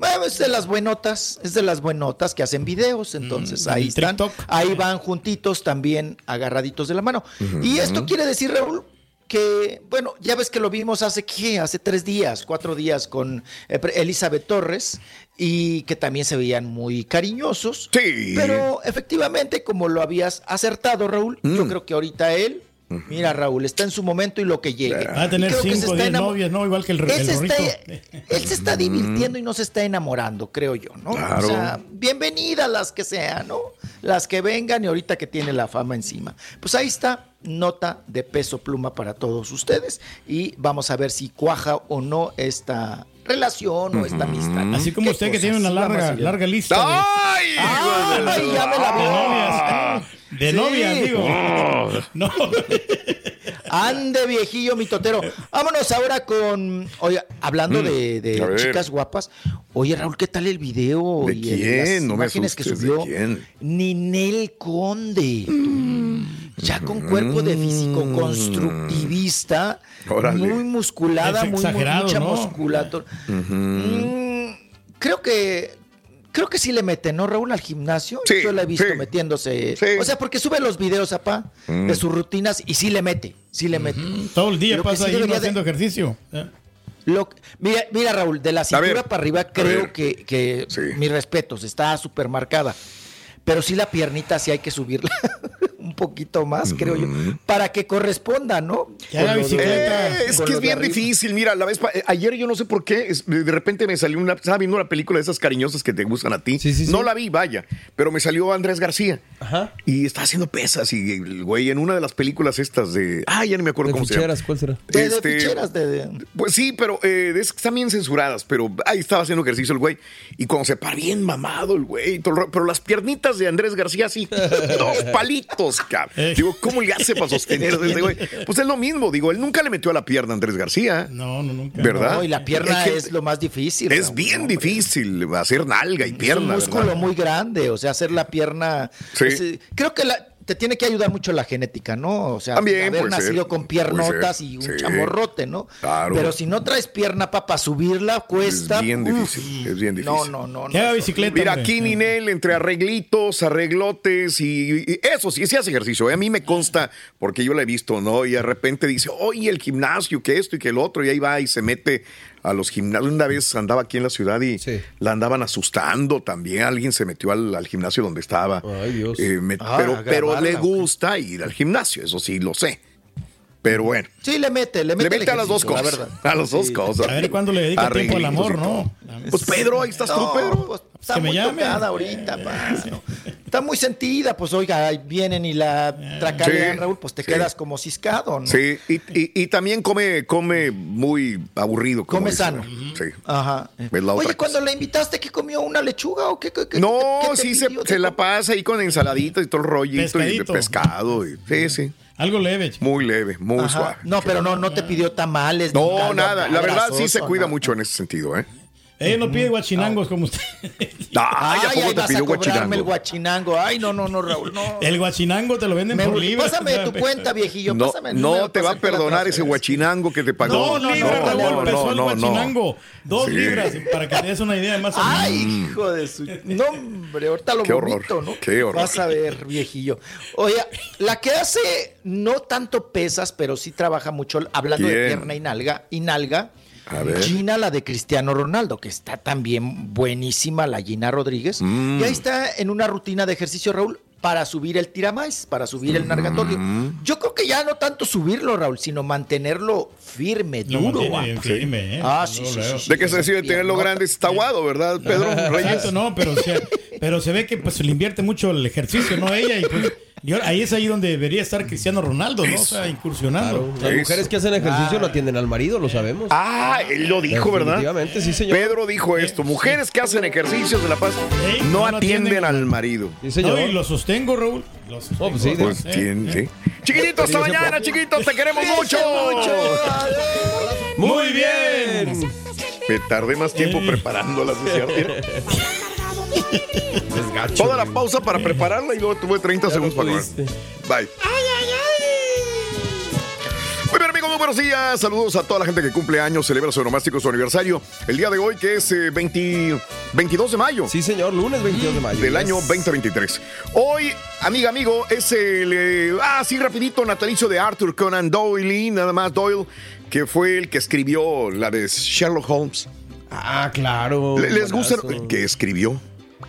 Bueno, es de las buenotas, es de las buenotas que hacen videos, entonces Mm, ahí están, TikTok. ahí van juntitos también agarraditos de la mano. Y esto quiere decir, Raúl, que, bueno, ya ves que lo vimos hace, ¿qué? Hace tres días, cuatro días con eh, Elizabeth Torres y que también se veían muy cariñosos. Sí. Pero efectivamente, como lo habías acertado, Raúl, yo creo que ahorita él Mira, Raúl, está en su momento y lo que llegue. Va a tener Y creo que se cinco o está diez enamo- novias, ¿no? Igual que el, Él el se, gorrito. está, él se está divirtiendo y no se está enamorando, creo yo, ¿no? Claro. O sea, bienvenidas las que sean, ¿no? Las que vengan y ahorita que tiene la fama encima. Pues ahí está, nota de peso pluma para todos ustedes y vamos a ver si cuaja o no esta relación o esta amistad. Así como ¿Qué usted que tiene una larga, larga lista de, ¡Ay! ¡Ay, ya me la de. De Sí. novias, digo. Oh. No. Ande, viejillo mitotero. Vámonos ahora con. Oye, hablando de, de Mm. Ver. chicas guapas. Oye, Raúl, ¿qué tal el video? ¿De y quién? las No me imágenes que ¿de subió quién? Ninel Conde. Ya con cuerpo de físico constructivista. Mm. Órale. Muy musculada, Es muy, mucha ¿no? musculatura. Mm, creo que. Creo que sí le mete, ¿no, Raúl, al gimnasio? Sí, Yo la he visto sí. metiéndose. Sí. O sea, porque sube los videos, apá, Mm. de sus rutinas y sí le mete, sí le mete. Todo el día Lo pasa ahí no debería de- haciendo ejercicio. ¿eh? Lo- mira, mira, Raúl, de la cintura ver, para arriba creo ver. que, que mis respetos, está súper marcada. Pero sí la piernita sí hay que subirla un poquito más, creo yo, para que corresponda, ¿no? Bicicleta. Eh, es que es bien difícil. Mira, la vez eh, ayer yo no sé por qué, es- de repente me salió una. Estaba viendo una película de esas cariñosas que te gustan a ti. Sí, sí, sí. No la vi, vaya. Pero me salió Andrés García. Ajá. Y está haciendo pesas. Y el güey en una de las películas estas de. Ah, ya no me acuerdo De cómo se llama. ¿cuál será? De, de Este, ficheras, de, de- Pues sí, pero eh, de esas que están bien censuradas, pero ahí estaba haciendo ejercicio el güey. Y cuando se para bien mamado el güey, todo pero las piernitas de Andrés García sí, dos palitos, cabrón. Digo, ¿cómo le hace para sostener a ese güey? Pues es lo mismo, digo, él nunca le metió a la pierna a Andrés García. No, no, nunca. ¿Verdad? No, y la pierna Es que es lo más difícil. Es bien ¿no? difícil hacer nalga y Es un pierna. músculo ¿verdad? muy grande, o sea, hacer la pierna. Sí. es, creo que la- te tiene que ayudar mucho la genética, ¿no? O sea, También haber nacido ser, con piernotas y un sí. chamorrote, ¿no? Claro. Pero si no traes pierna para subirla, cuesta. Es bien uf. difícil, es bien difícil. No, no, no. No, bicicleta. Mira, hombre. aquí Ninel, entre arreglitos, arreglotes y, y eso sí, sí hace ejercicio. ¿eh? A mí me consta, porque yo la he visto, ¿no? Y de repente dice, oye, el gimnasio, que esto y que el otro, y ahí va y se mete a los gimnasios. Una vez andaba aquí en la ciudad y Sí. la andaban asustando también. Alguien se metió al, al gimnasio donde estaba. Ay, Dios. Eh, me- Ah, pero pero le gusta ir al gimnasio, eso sí, lo sé. Pero bueno, Sí, le mete, le mete. le mete a las dos la cosas. verdad. A las dos cosas. A ver cuándo le dedica tiempo al amor, ¿no? Pues Pedro, ahí estás tú, No, Pedro. pues, está que me muy llame. tocada ahorita, pa, no. Está muy sentida, pues oiga, ahí vienen y la tracalean, Sí, Raúl, pues te sí. quedas como ciscado, ¿no? Sí, y, y- y también come, come muy aburrido. como Come sano. ¿no? Sí. Ajá. Es la otra Oye, cuando la invitaste, ¿qué comió? ¿Una lechuga o qué? qué- qué- No, qué te sí se, pidió? se la pasa ahí con ensaladita y todo el rollito y de Pescadito. pescado. y- sí, sí. Algo leve, chico. Muy leve, muy Ajá. suave. No, pero no, no te pidió tamales. No, nada. La verdad sí se cuida no. mucho en ese sentido, ¿eh? Ella no pide guachinangos como usted. Ay, ¿a Ay, poco te vas pidió a cobrarme el guachinango? guachinango. Ay, no, no, no, Raúl, no. El guachinango te lo venden Me- por libre. pásame tu cuenta, viejillo. No, pásame el no te va a perdonar ese guachinango que te pagó. Dos no, libras, no, Raúl, no, empezó no, el no, no. guachinango. Dos Sí. libras, para que te des una idea más o menos. Ay, hijo de su. No, hombre, ahorita lo Qué horror, vomito, ¿no? qué horror. Vas a ver, viejillo. Oye, la que hace no tanto pesas, pero sí trabaja mucho, hablando de pierna y nalga, y nalga. A ver. Gina, la de Cristiano Ronaldo, que está también buenísima, la Gina Rodríguez. Mm. Y ahí está en una rutina de ejercicio, Raúl, para subir el tiramais, para subir el nargatorio. Mm. Yo creo que ya no tanto subirlo, Raúl, sino mantenerlo firme, Lo duro. mantiene firme, ¿eh? Ah, sí, No, sí, luego. sí, sí. ¿De qué se decide tenerlo grande? Está aguado, ¿verdad, Pedro Reyes? Exacto, no, pero se, pero se ve que pues le invierte mucho el ejercicio, ¿no? Ella y pues y ahora- ahí es ahí donde debería estar Cristiano Ronaldo, ¿no? O sea, incursionando. Las mujeres que hacen ejercicio no atienden al marido, lo sabemos. Ah, él lo dijo, ¿verdad? Sí, señor. Pedro dijo esto. Mujeres que hacen ejercicios de la paz no atienden al marido. Sí, señor. No, y lo sostengo, Raúl. Lo sostengo. Oh, pues sí, Pues, Eh, eh. Sí. Chiquitito, hasta mañana, chiquitos. Te queremos mucho. Muy bien. Me tardé más tiempo Eh. preparándola, Toda la pausa para prepararla y luego tuve 30 segundos para comer. Bye. Muy bien, amigos, muy buenos días. Saludos a toda la gente que cumple años, celebra su nomástico, su aniversario. El día de hoy, que es eh, 20 22 de mayo. Sí, señor, lunes 22 de mayo. Del año 2023. Hoy, amiga, amigo, es el. eh, ah, sí, rapidito, natalicio de Arthur Conan Doyle, nada más Doyle, que fue el que escribió la de Sherlock Holmes. Ah, claro. ¿Le- ¿Les gusta que escribió?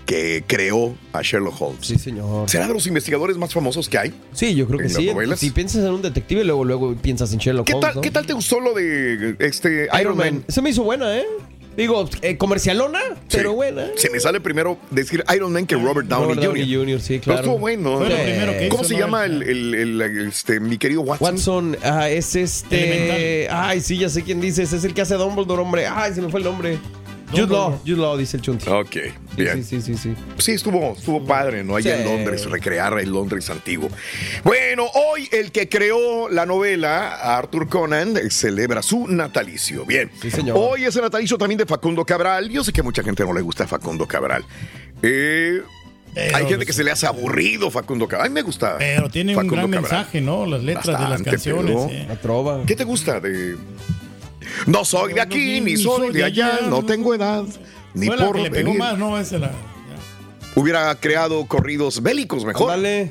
Que creó a Sherlock Holmes. Sí, señor. ¿Será de los investigadores más famosos que hay? Sí, yo creo que ¿En las sí. novelas? Si piensas en un detective, luego, luego piensas en Sherlock ¿Qué Holmes. tal, ¿no? ¿Qué tal te gustó lo de este Iron, Man? Se me hizo buena, ¿eh? Digo, eh, comercialona, pero buena. Se me sale primero decir Iron Man que Robert Downey Robert Downey Jr. Jr., sí, Pero claro. estuvo bueno. Fue lo primero que ¿Cómo hizo, se ¿no? llama el, el- el- este, mi querido Watson? Watson, ah, es este. Elemental. Ay, sí, ya sé quién dices. Es el que hace Dumbledore, hombre. Ay, se me fue el nombre. Jude Law, Jude Law, dice el Chunti. Ok, bien. Sí, sí, sí, sí. Sí, estuvo, estuvo padre, ¿no? Allá Sí. en Londres, recrear el Londres antiguo. Bueno, hoy el que creó la novela, Arthur Conan, celebra su natalicio. Bien. señor. Hoy es el natalicio también de Facundo Cabral. Yo sé que a mucha gente no le gusta Facundo Cabral. Eh, hay gente que se le hace aburrido Facundo Cabral. A mí me gusta. Pero tiene un gran Cabral. mensaje, ¿no? Las letras de las canciones. pero- eh. La trova. ¿Qué te gusta de.? No soy de aquí, ni soy de allá, no tengo edad, ni por venir. más, ¿no? Esa la... Hubiera creado corridos bélicos mejor. Dale.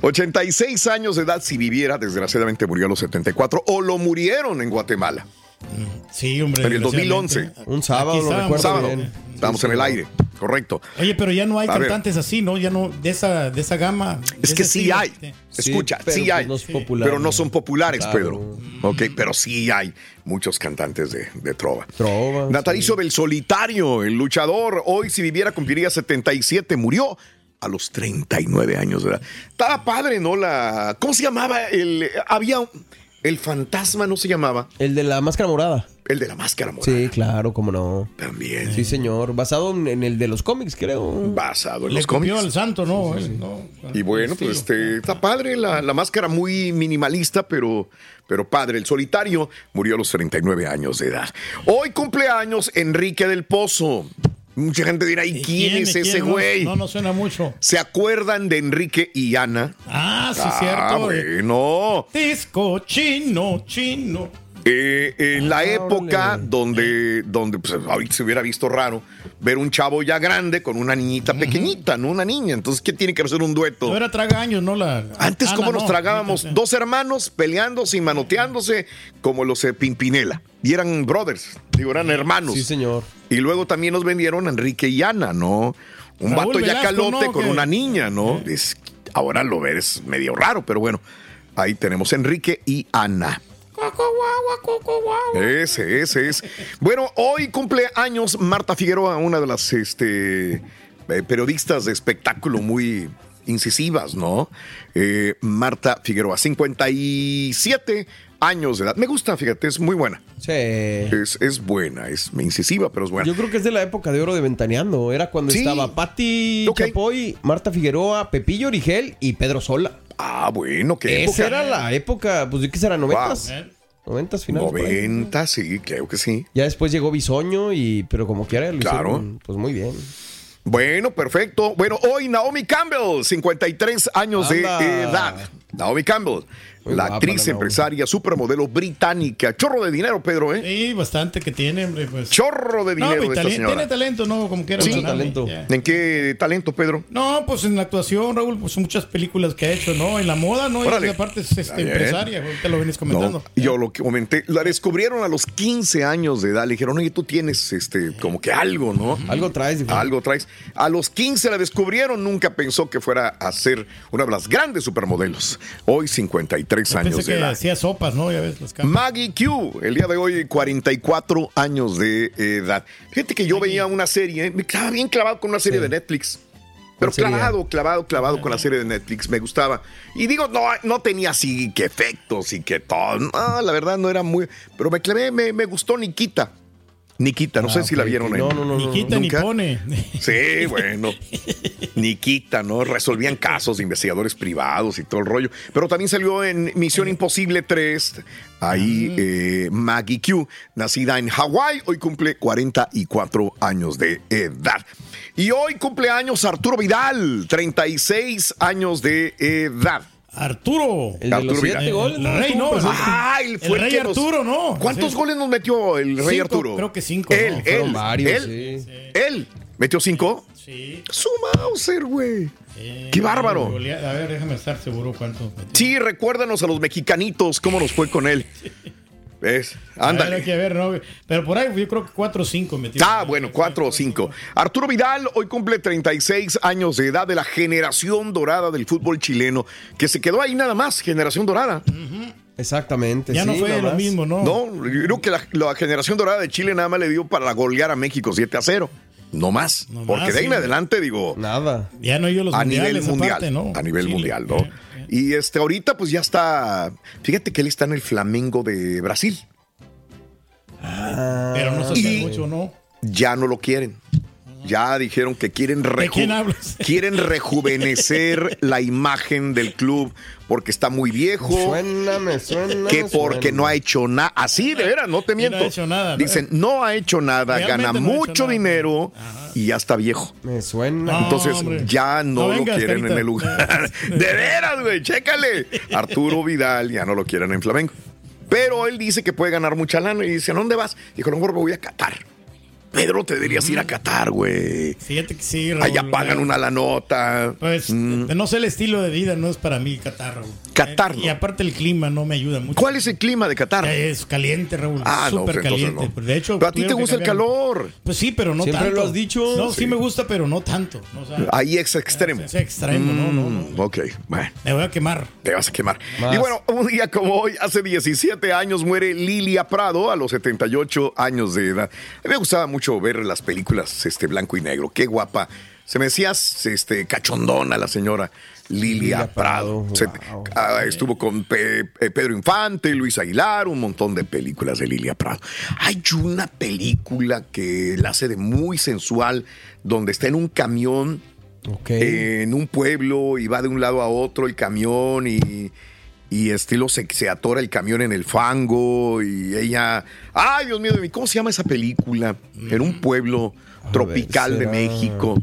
86 años de edad si viviera, desgraciadamente murió a los 74 o lo murieron en Guatemala. Sí, hombre. En el 2011. desgraciadamente. Un sábado, lo recuerdo Sábado. bien. Estábamos en el aire, correcto. Oye, pero ya no hay A ver. cantantes así, ¿no? Ya no, de esa, de esa gama. de Es que sí estilo. hay. Escucha, pero sí pues hay. no es popular, pero no son populares, Claro. Pedro. Ok, pero sí hay muchos cantantes de, de trova. Trova. Natalicio del Solitario, el luchador. Hoy, si viviera, cumpliría 77. Murió a los 39 años de edad. Estaba padre, ¿no? La. ¿Cómo se llamaba? El. Había. El fantasma no se llamaba. El de la máscara morada. El de la máscara morada. Sí, claro, cómo no. También. Sí, señor. Basado en, en el de los cómics, creo. Basado en Le los copió cómics. al santo, ¿no? Él, no. Y bueno, pues este, está padre la, la máscara muy minimalista, pero, pero padre. El solitario murió a los 39 años de edad. Hoy cumpleaños Enrique del Pozo. Mucha gente dirá, ¿y quién, es ¿Quién? ese güey? No, no suena mucho. ¿Se acuerdan de Enrique y Ana? Ah, sí, Ah, cierto. bueno. Disco chino, chino. Eh, en la Ah, época donde, donde pues, ahorita se hubiera visto raro ver un chavo ya grande con una niñita pequeñita, no una niña. Entonces, ¿qué tiene que hacer un dueto? No era tragaños, ¿no? La, Antes, Ana, ¿cómo nos no. tragábamos? Dos hermanos peleándose y manoteándose como los de Pimpinela. Y eran brothers, digo, eran hermanos. Sí, señor. Y luego también nos vendieron a Enrique y Ana, ¿no? Un Raúl vato ya calote ¿no? con una niña, ¿no? Es- ahora lo ves medio raro, pero bueno. Ahí tenemos Enrique y Ana. Ese, ese es. Bueno, hoy cumple años Marta Figueroa, una de las este, eh, periodistas de espectáculo muy incisivas, ¿no? Eh, Marta Figueroa, 57 años de edad. Me gusta, fíjate, es muy buena. Sí. Es, es buena, es incisiva, pero es buena. Yo creo que es de la época de oro de Ventaneando. Era cuando Sí. estaba Patti Ok. Chapoy, Marta Figueroa, Pepillo Origel y Pedro Sola. Ah, bueno, qué Esa época. era la época, pues, ¿de qué será? ¿Noventas? Noventas finales. 90, sí, creo que sí. Ya después llegó Bisoño y, pero como quiera, lo Claro. hicieron, pues muy bien. Bueno, perfecto. Bueno, hoy Naomi Campbell, 53 años Anda. de edad. Naomi Campbell, la guapa actriz, la Naomi. empresaria, supermodelo británica. Chorro de dinero, Pedro, ¿eh? Sí, bastante que tiene, hombre. Pues. Chorro de No, dinero pues, esta señora. tiene talento, ¿no? Como quiera. Sí, ganarle, talento. ¿En qué talento, Pedro? No, pues en la actuación, Raúl, pues muchas películas que ha hecho, ¿no? En la moda, ¿no? Órale. Y aparte es este, empresaria, te lo vienes comentando. No, yo lo que comenté, la descubrieron a los 15 años de edad. Le dijeron, oye, tú tienes este, como que algo, ¿no? Algo traes. Algo traes. A los 15 la descubrieron, nunca pensó que fuera a ser una de las grandes supermodelos. Hoy 53 Yo años Pensé de que edad. hacía sopas, ¿no? Ya ves, las caras. Maggie Q, el día de hoy 44 años de edad. Fíjate que yo veía una serie, me estaba bien clavado con una serie Sí. de Netflix. Pero clavado, clavado, clavado con la serie de Netflix, me gustaba. Y digo, no, no tenía así que efectos y que todo. No, la verdad no era muy. Pero me clavé, me, me gustó Nikita. Nikita, no Ah, sé si la vieron. No, no, no, Ni no, quita ni ¿Nunca? pone. Sí, bueno. Nikita, ¿no? Resolvían casos de investigadores privados y todo el rollo. Pero también salió en Misión Imposible 3. Ahí eh, Maggie Q, nacida en Hawái, hoy cumple 44 años de edad. Y hoy cumple años Arturo Vidal, 36 años de edad. Arturo. El de Arturo los siete Vidal. goles, El ¿no? rey, no. Ah, fue El rey que nos- Arturo, ¿no? ¿Cuántos Sí. goles nos metió el rey Cinco, Arturo? creo que cinco, Él, ¿no? Él, varios, él, sí. él. ¿Metió cinco? Sí. Su Mauser, güey. ¡Qué bárbaro! A ver, déjame estar seguro cuánto. Sí, recuérdanos a los mexicanitos cómo nos fue con él. ¿Ves? Ándale. Ándale. Hay que ver, ¿no? Pero por ahí yo creo que 4 o 5 metió. Ah, bueno, cuatro o cinco. Arturo Vidal hoy cumple 36 años de edad de la generación dorada del fútbol chileno, que se quedó ahí nada más, generación dorada. Exactamente. Ya no sí, fue nada lo mismo, ¿no? No, yo creo que la, la generación dorada de Chile nada más le dio para golear a México 7 a 0. No más. No porque más, de ahí en sí. adelante, digo, Nada. Ya no yo los a nivel mundiales, mundial. aparte, ¿no? A nivel Chile. mundial, ¿no? Y este, ahorita pues ya está. Fíjate que él está en el Flamengo de Brasil. Pero no se mucho, ¿no? Ya no lo quieren. Ya dijeron que quieren, reju- quién hablas? quieren rejuvenecer la imagen del club porque está muy viejo. Suena, me suena. que porque suena. no ha hecho nada. Así, de veras, no te Y no miento. ha hecho nada. Dicen, no ha hecho nada, Realmente gana no mucho nada. dinero y ya está viejo. Me suena. Entonces hombre. ya no, No lo quieren Carita. en el lugar. De veras, güey, chécale. Arturo Vidal ya no lo quieren en Flamengo. Pero él dice que puede ganar mucha lana y dice, ¿a dónde vas? Dijo, no, mejor me voy a Qatar. Pedro, te deberías ir a Qatar, güey. Fíjate que sí, Raúl, Allá pagan ¿verdad? una la nota. Pues no sé el estilo de vida, no es para mí Qatar, Raúl. Qatar, Eh, ¿no? Y aparte el clima no me ayuda mucho. ¿Cuál es el clima de Qatar? Es caliente, Raúl. Ah, súper pues, caliente. no. De hecho, Pero a ti te gusta el calor. Pues sí, pero no Siempre tanto. lo has dicho. No, sí, me gusta, pero no tanto. No, o sea, Ahí es extremo. Es extremo, no, no, no. Mm, Ok, bueno. Me voy a quemar. Te vas a quemar. Más. Y bueno, un día como hoy, hace 17 años, muere Lilia Prado a los 78 años de edad. A mí me gustaba mucho ver las películas este, blanco y negro. Qué guapa. Se me decía este, cachondona la señora Lilia, Lilia Prado. Prado, Se- wow. ah, estuvo con Pe- eh, Pedro Infante, Luis Aguilar, un montón de películas de Lilia Prado. Hay una película que la hace de muy sensual, donde está en un camión en un pueblo y va de un lado a otro el camión y, y estilo se, se atora el camión en el fango y ella, ay Dios mío, de mí, ¿cómo se llama esa película? En un pueblo tropical de México.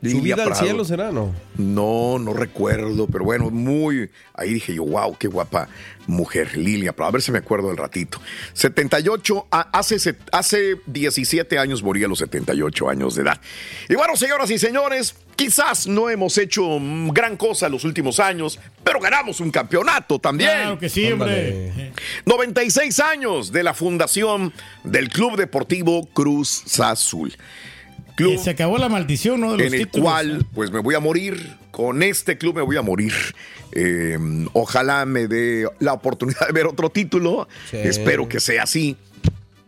¿Subida al Prado. cielo será, no? No, no recuerdo, pero bueno, muy. Ahí dije yo, wow, qué guapa mujer, Lilia. Pero a ver si me acuerdo del ratito. 78, a- hace, hace 17 años moría a los 78 años de edad. Y bueno, señoras y señores, quizás no hemos hecho mm, gran cosa los últimos años, pero ganamos un campeonato también. Claro que sí, hombre. Ándale. 96 años de la fundación del Club Deportivo Cruz Azul. Club Y se acabó la maldición, ¿no? De los en el títulos. cual pues me voy a morir. Con este club me voy a morir. Eh, ojalá me dé la oportunidad de ver otro título. Sí. Espero que sea así.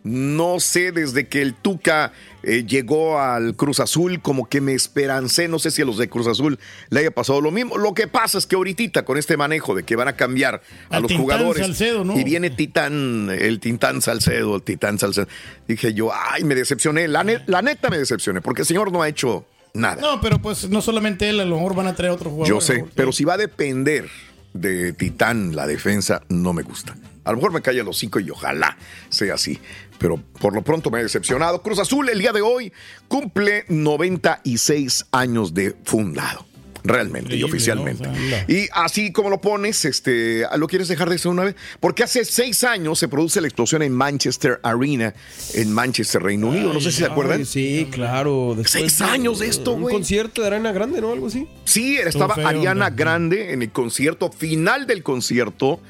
No sé, desde que el Tuca eh, llegó al Cruz Azul, como que me esperancé. No sé si a los de Cruz Azul le haya pasado lo mismo. Lo que pasa es que ahorita, con este manejo de que van a cambiar a Al los Tintán jugadores. Salcedo, ¿no? Y viene Titán, el Tintán Salcedo, el Titán Salcedo. Dije yo, ay, me decepcioné. La, ne- la neta me decepcioné, porque el señor no ha hecho nada. No, pero pues no solamente él, a lo mejor van a traer otro jugador. Yo sé, pero si va a depender de Titán la defensa, no me gusta. A lo mejor me cae los cinco y ojalá sea así. Pero por lo pronto me he decepcionado. Cruz Azul el día de hoy cumple 96 años de fundado. Realmente y oficialmente. ¿no? O sea, y así como lo pones, este, ¿lo quieres dejar de eso una vez? Porque hace seis años se produce la explosión en Manchester Arena, en Manchester, Reino Unido. No sé si se acuerdan. Sí, claro. Seis años de esto, Un güey. concierto de Arena Grande, ¿no? Algo así. Sí, estaba feo, Ariana. Grande en el concierto, final del concierto.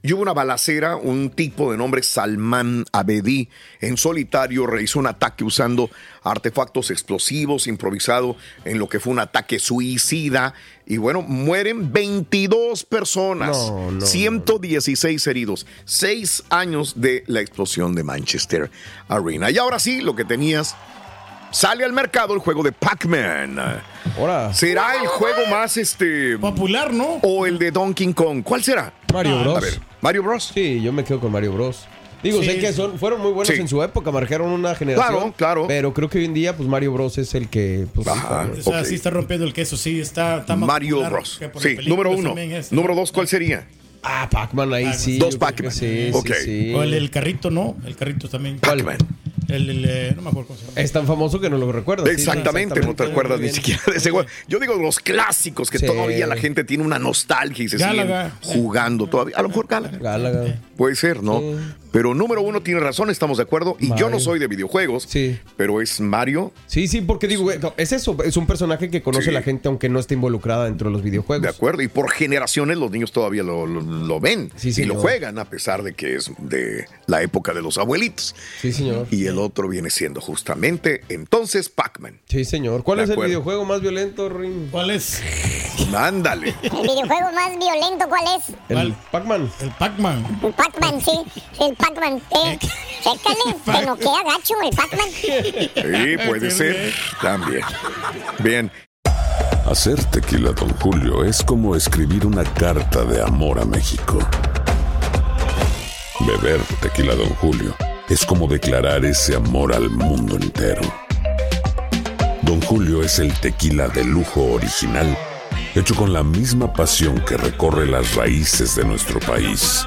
Y hubo una balacera, un tipo de nombre Salman Abedi, en solitario realizó un ataque usando artefactos explosivos improvisado en lo que fue un ataque suicida. Y bueno, mueren 22 personas, No, no, 116 heridos, seis años de la explosión de Manchester Arena. Y ahora sí, lo que tenías, sale al mercado el juego de Pac-Man. Ahora, ¿Será el juego más este Popular, ¿no? o el de Donkey Kong? ¿Cuál será? Mario Ah, Bros. A ver, Mario Bros. Sí, yo me quedo con Mario Bros. Digo, Sí, sé que son, fueron muy buenos Sí. en su época, marcaron una generación. Claro, claro. Pero creo que hoy en día, pues Mario Bros es el que. Pues, Ajá. O sea, Ok. sí está rompiendo el queso, sí, está, está más Mario popular Bros. Sí, número uno. es. Número dos, ¿cuál sería? Ah, Pac-Man ahí sí. Dos Pac-Man. Sí, sí, sí. O el, el carrito, ¿no? El carrito también. Pac-Man. El, el, eh, no me acuerdo cómo se llama. Es tan famoso que no lo recuerdas. sí, Exactamente, no te acuerdas ni siquiera de ese juego. Yo digo los clásicos que Sí. todavía la gente tiene una nostalgia y se Gálaga. siguen jugando todavía. A lo mejor Galaga. Gálaga. Puede ser, ¿no? Sí. Pero número uno tiene razón, estamos de acuerdo. Y yo no soy de videojuegos, Sí. pero es Mario. Sí, sí, porque digo, es eso, es un personaje que conoce Sí. la gente aunque no esté involucrada dentro de los videojuegos. De acuerdo, y por generaciones los niños todavía lo, lo- lo ven Sí, y señor. lo juegan, a pesar de que es de la época de los abuelitos. Sí, señor. Y el otro viene siendo justamente entonces Pac-Man. Sí, señor. ¿Cuál De es el videojuego más violento, Rin? ¿Cuál es? Ándale. ¿El videojuego más violento cuál es? El Pac-Man. El Pac-Man. El Pac-Man, sí. El Pac-Man. ¿eh? Chécale, te noquea gacho el Pac-Man. Sí, puede ser. También. Bien. Hacer tequila, Don Julio, es como escribir una carta de amor a México. Beber tequila, Don Julio, es como declarar ese amor al mundo entero. Don Julio es el tequila de lujo original, hecho con la misma pasión que recorre las raíces de nuestro país.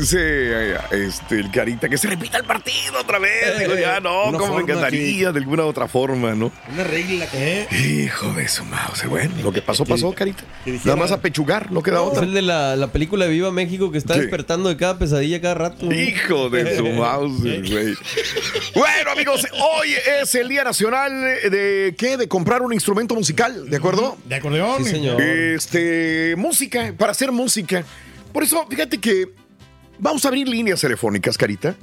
Dice eh, este, el Carita que se repita el partido otra vez. Digo, ya no, Una como me encantaría de alguna otra forma, ¿no? Una regla que... Hijo de su mouse. Bueno, lo que pasó, pasó, Carita. Nada más a pechugar, no queda Es otra. el de la, la película de Viva México que está Sí. despertando de cada pesadilla cada rato. Hijo de su mouse, güey. Bueno, amigos, hoy es el Día Nacional de ¿qué? De comprar un instrumento musical, ¿de acuerdo? De acordeón. Sí, señor. Este, música, para hacer música. Por eso, fíjate que vamos a abrir líneas telefónicas, Carita.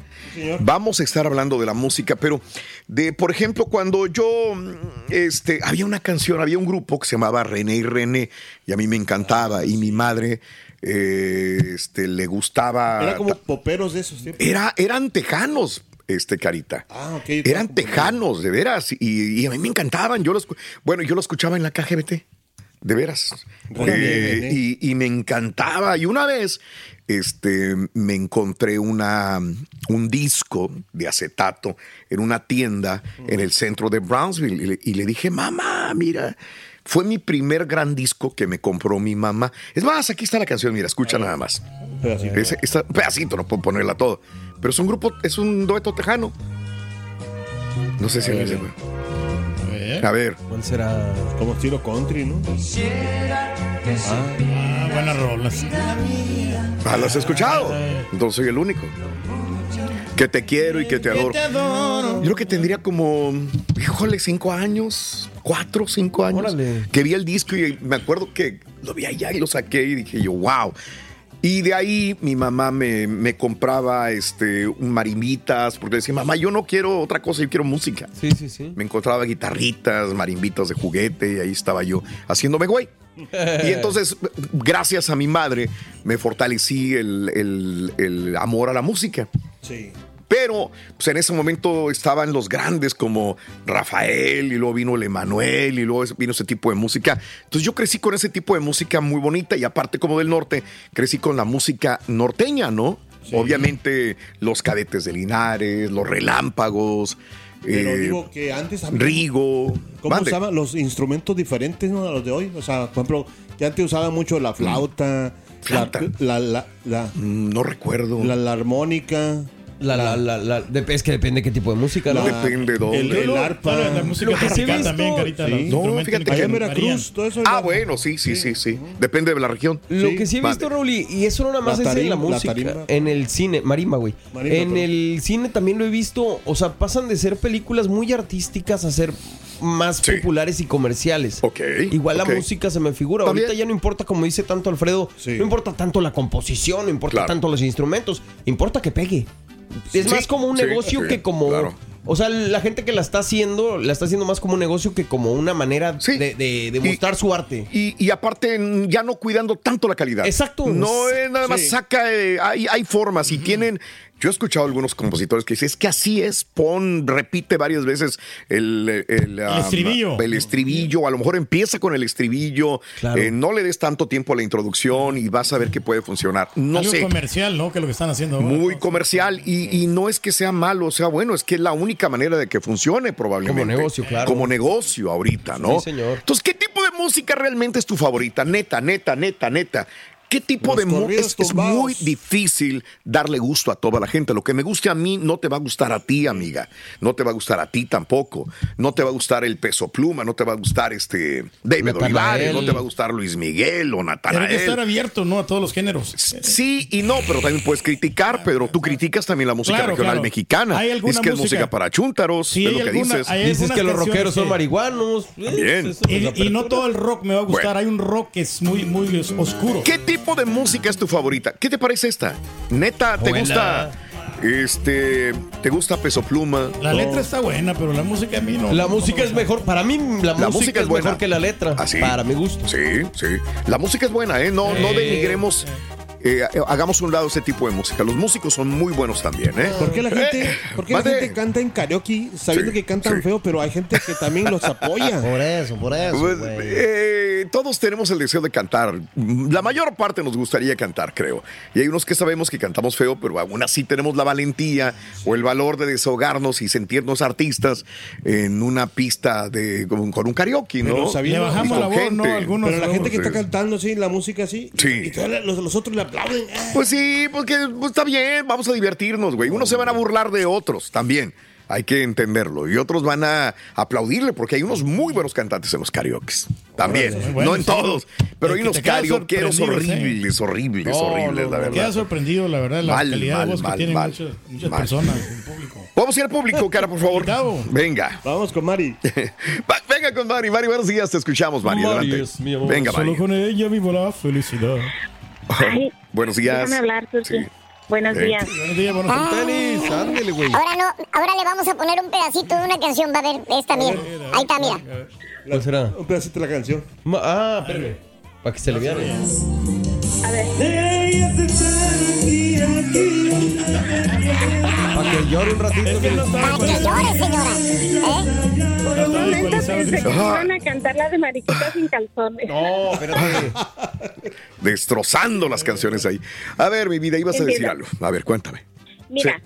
Vamos a estar hablando de la música, pero de, por ejemplo, cuando yo, mm, este, había una canción, había un grupo que se llamaba René y René, y a mí me encantaba, y mi madre, eh, este, le gustaba. Era como poperos de esos tiempos. Era, eran tejanos, este Carita. Ah, ok. Eran tejanos, de veras. Y, y a mí me encantaban. Yo los, bueno, yo lo escuchaba en la KGBT. De veras. Eh, y, y me encantaba. Y una vez este, me encontré una, un disco de acetato en una tienda en el centro de Brownsville. Y le, y le dije, mamá, mira. Fue mi primer gran disco que me compró mi mamá. Es más, aquí está la canción, mira, escucha nada más. Pedacito. Esta- pedacito, no puedo ponerla todo. Pero es un grupo, es un dueto tejano. No sé si alguien sepa. A ver. ¿Cuál será? Como estilo country, ¿no? Ah, buenas rolas. Ah, ¿lo has escuchado? Entonces soy el único. Que te quiero y que te adoro. Yo creo que tendría como, híjole, cinco años, cuatro, cinco años. Órale. Que vi el disco y me acuerdo que lo vi allá y lo saqué y dije yo, wow. Y de ahí mi mamá me, me compraba este, un marimbitas, porque decía, mamá, yo no quiero otra cosa, yo quiero música. Sí, sí, sí. Me encontraba guitarritas, marimbitas de juguete y ahí estaba yo haciéndome güey. Y entonces, gracias a mi madre, me fortalecí el, el- el amor a la música. Sí. Pero pues, en ese momento estaban los grandes como Rafael y luego vino el Emanuel y luego vino ese tipo de música. Entonces yo crecí con ese tipo de música muy bonita y aparte como del norte, crecí con la música norteña, ¿no? Obviamente los cadetes de Linares, los relámpagos, Pero eh, digo que antes también- Rigo. ¿Cómo Mande. usaban los instrumentos diferentes ¿no? a los de hoy? O sea, por ejemplo, que antes usaban mucho la flauta, Flauta. La, la, la, la- Mm, No recuerdo. la, la armónica. La, la, la, la- de- es que depende qué tipo de música. No la- depende dónde. El, el arpa. Claro, la música Lo que sí he tropical visto- también, Carita. Sí. los No, fíjate que. Veracruz, todo eso. Ah, bueno, sí, sí, sí, sí. Depende de la región. Lo Sí. que sí he visto, Vale. Raúl, y eso no nada más La es en la música, en el cine, marimba, güey. Marimba, en el cine también lo he visto, o sea, pasan de ser películas muy artísticas a ser más Sí. populares y comerciales. Ok, Igual la música se me figura. Ahorita ya no importa, como dice tanto Alfredo, Sí. no importa tanto la composición, no importa Claro. tanto los instrumentos, importa que pegue. Es Sí, más como un sí, negocio sí, que como... claro. O sea, la gente que la está haciendo, la está haciendo más como un negocio que como una manera Sí. de, de- de Y- mostrar su arte. Y, y aparte, ya no cuidando tanto la calidad. Exacto. No es nada más Sí. saca, eh, hay, hay formas y tienen. Yo he escuchado a algunos compositores que dicen, es que así es, pon, repite varias veces el, el, ah, estribillo. el estribillo, a lo mejor empieza con el estribillo, Claro. eh, no le des tanto tiempo a la introducción y vas a ver que puede funcionar. No Algo sé. comercial, ¿no? Que es lo que están haciendo ahora. Muy comercial y, y no es que sea malo, o sea bueno, es que es la única manera de que funcione probablemente. Como negocio, claro. Como negocio ahorita, ¿no? Sí, señor. Entonces, ¿qué tipo de música realmente es tu favorita? Neta, neta, neta, neta. ¿Qué tipo Los de música? Es, es muy difícil darle gusto a toda la gente. Lo que me guste a mí no te va a gustar a ti, amiga. No te va a gustar a ti tampoco. No te va a gustar el peso pluma, no te va a gustar este David Natanael. Olivares, no te va a gustar Luis Miguel o Tiene que Natanael. estar abierto, ¿no? A todos los géneros. Sí y no, pero también puedes criticar, pero tú criticas también la música Claro, regional claro. mexicana. ¿Hay alguna Dices que es música? música para chúntaros, Sí, es lo que alguna- dices. Dices que los rockeros son marihuanos. Es Y, no todo el rock me va a gustar. Bueno. Hay un rock que es muy, muy os- oscuro. ¿Qué tipo de música es tu favorita? ¿Qué te parece esta? Neta, ¿te Buena. gusta este te gusta Peso Pluma? La No. letra está buena, pero la música a mí no. La no música es mejor. Para mí, la, La música, es buena. mejor que la letra. ¿Ah, sí? Para mi gusto. Sí, sí. La música es buena, ¿eh? No, no denigremos. eh, hagamos un lado ese tipo de música. Los músicos son muy buenos también, ¿eh? ¿Por qué la gente, Eh, por qué la gente canta en karaoke sabiendo Sí, que cantan sí. feo, pero hay gente que también los apoya? Por eso, por eso. Pues, eh, todos tenemos el deseo de cantar. La mayor parte nos gustaría cantar, creo. Y hay unos que sabemos que cantamos feo, pero aún así tenemos la valentía o el valor de desahogarnos y sentirnos artistas en una pista de con, con un karaoke, ¿no? Pero Le bajamos la voz, ¿no? gente. Algunos. Pero la gente que Sí. está cantando así, la música así, Sí. y todos los, los otros le aplauden. Pues sí, porque pues, está bien, vamos a divertirnos, güey. Unos se van a burlar de otros también. Hay que entenderlo. Y otros van a aplaudirle porque hay unos muy buenos cantantes en los karaokes. También. No en sí. todos. Pero hay unos karaokeros sí. horribles, horribles, No, horribles, no, la Me queda verdad. sorprendido, la verdad, la Mal, calidad mal, de voz mal, que tienen mal, muchas, muchas mal. personas en público. Vamos a ir al público, cara, por favor. Venga. Vamos con Mari. Venga con Mari. Mari, buenos días. Te escuchamos, Mari. Mari Adelante. es mi amor. Venga, Solo Mari. con ella vivo la felicidad. Ay, Buenos días. déjame hablar. Sí. Buenos días. Buenos días, buenos días. tenis, ándele, güey. Ahora no, ahora le vamos a poner un pedacito de una canción. Va a ver esta, mira. Ahí está, mira. ¿Cuál será? Un pedacito de la canción. Ma- Ah, espérame. Para que se le vea. A ver, Para que llore un ratito. Es que no está Para que llore, señora. ¿Eh? por un momento pensé que iban a cantar la de Mariquita sin calzones. No, espérate. Destrozando las canciones ahí. A ver, mi vida, ibas a decir algo. A ver, cuéntame. Mira,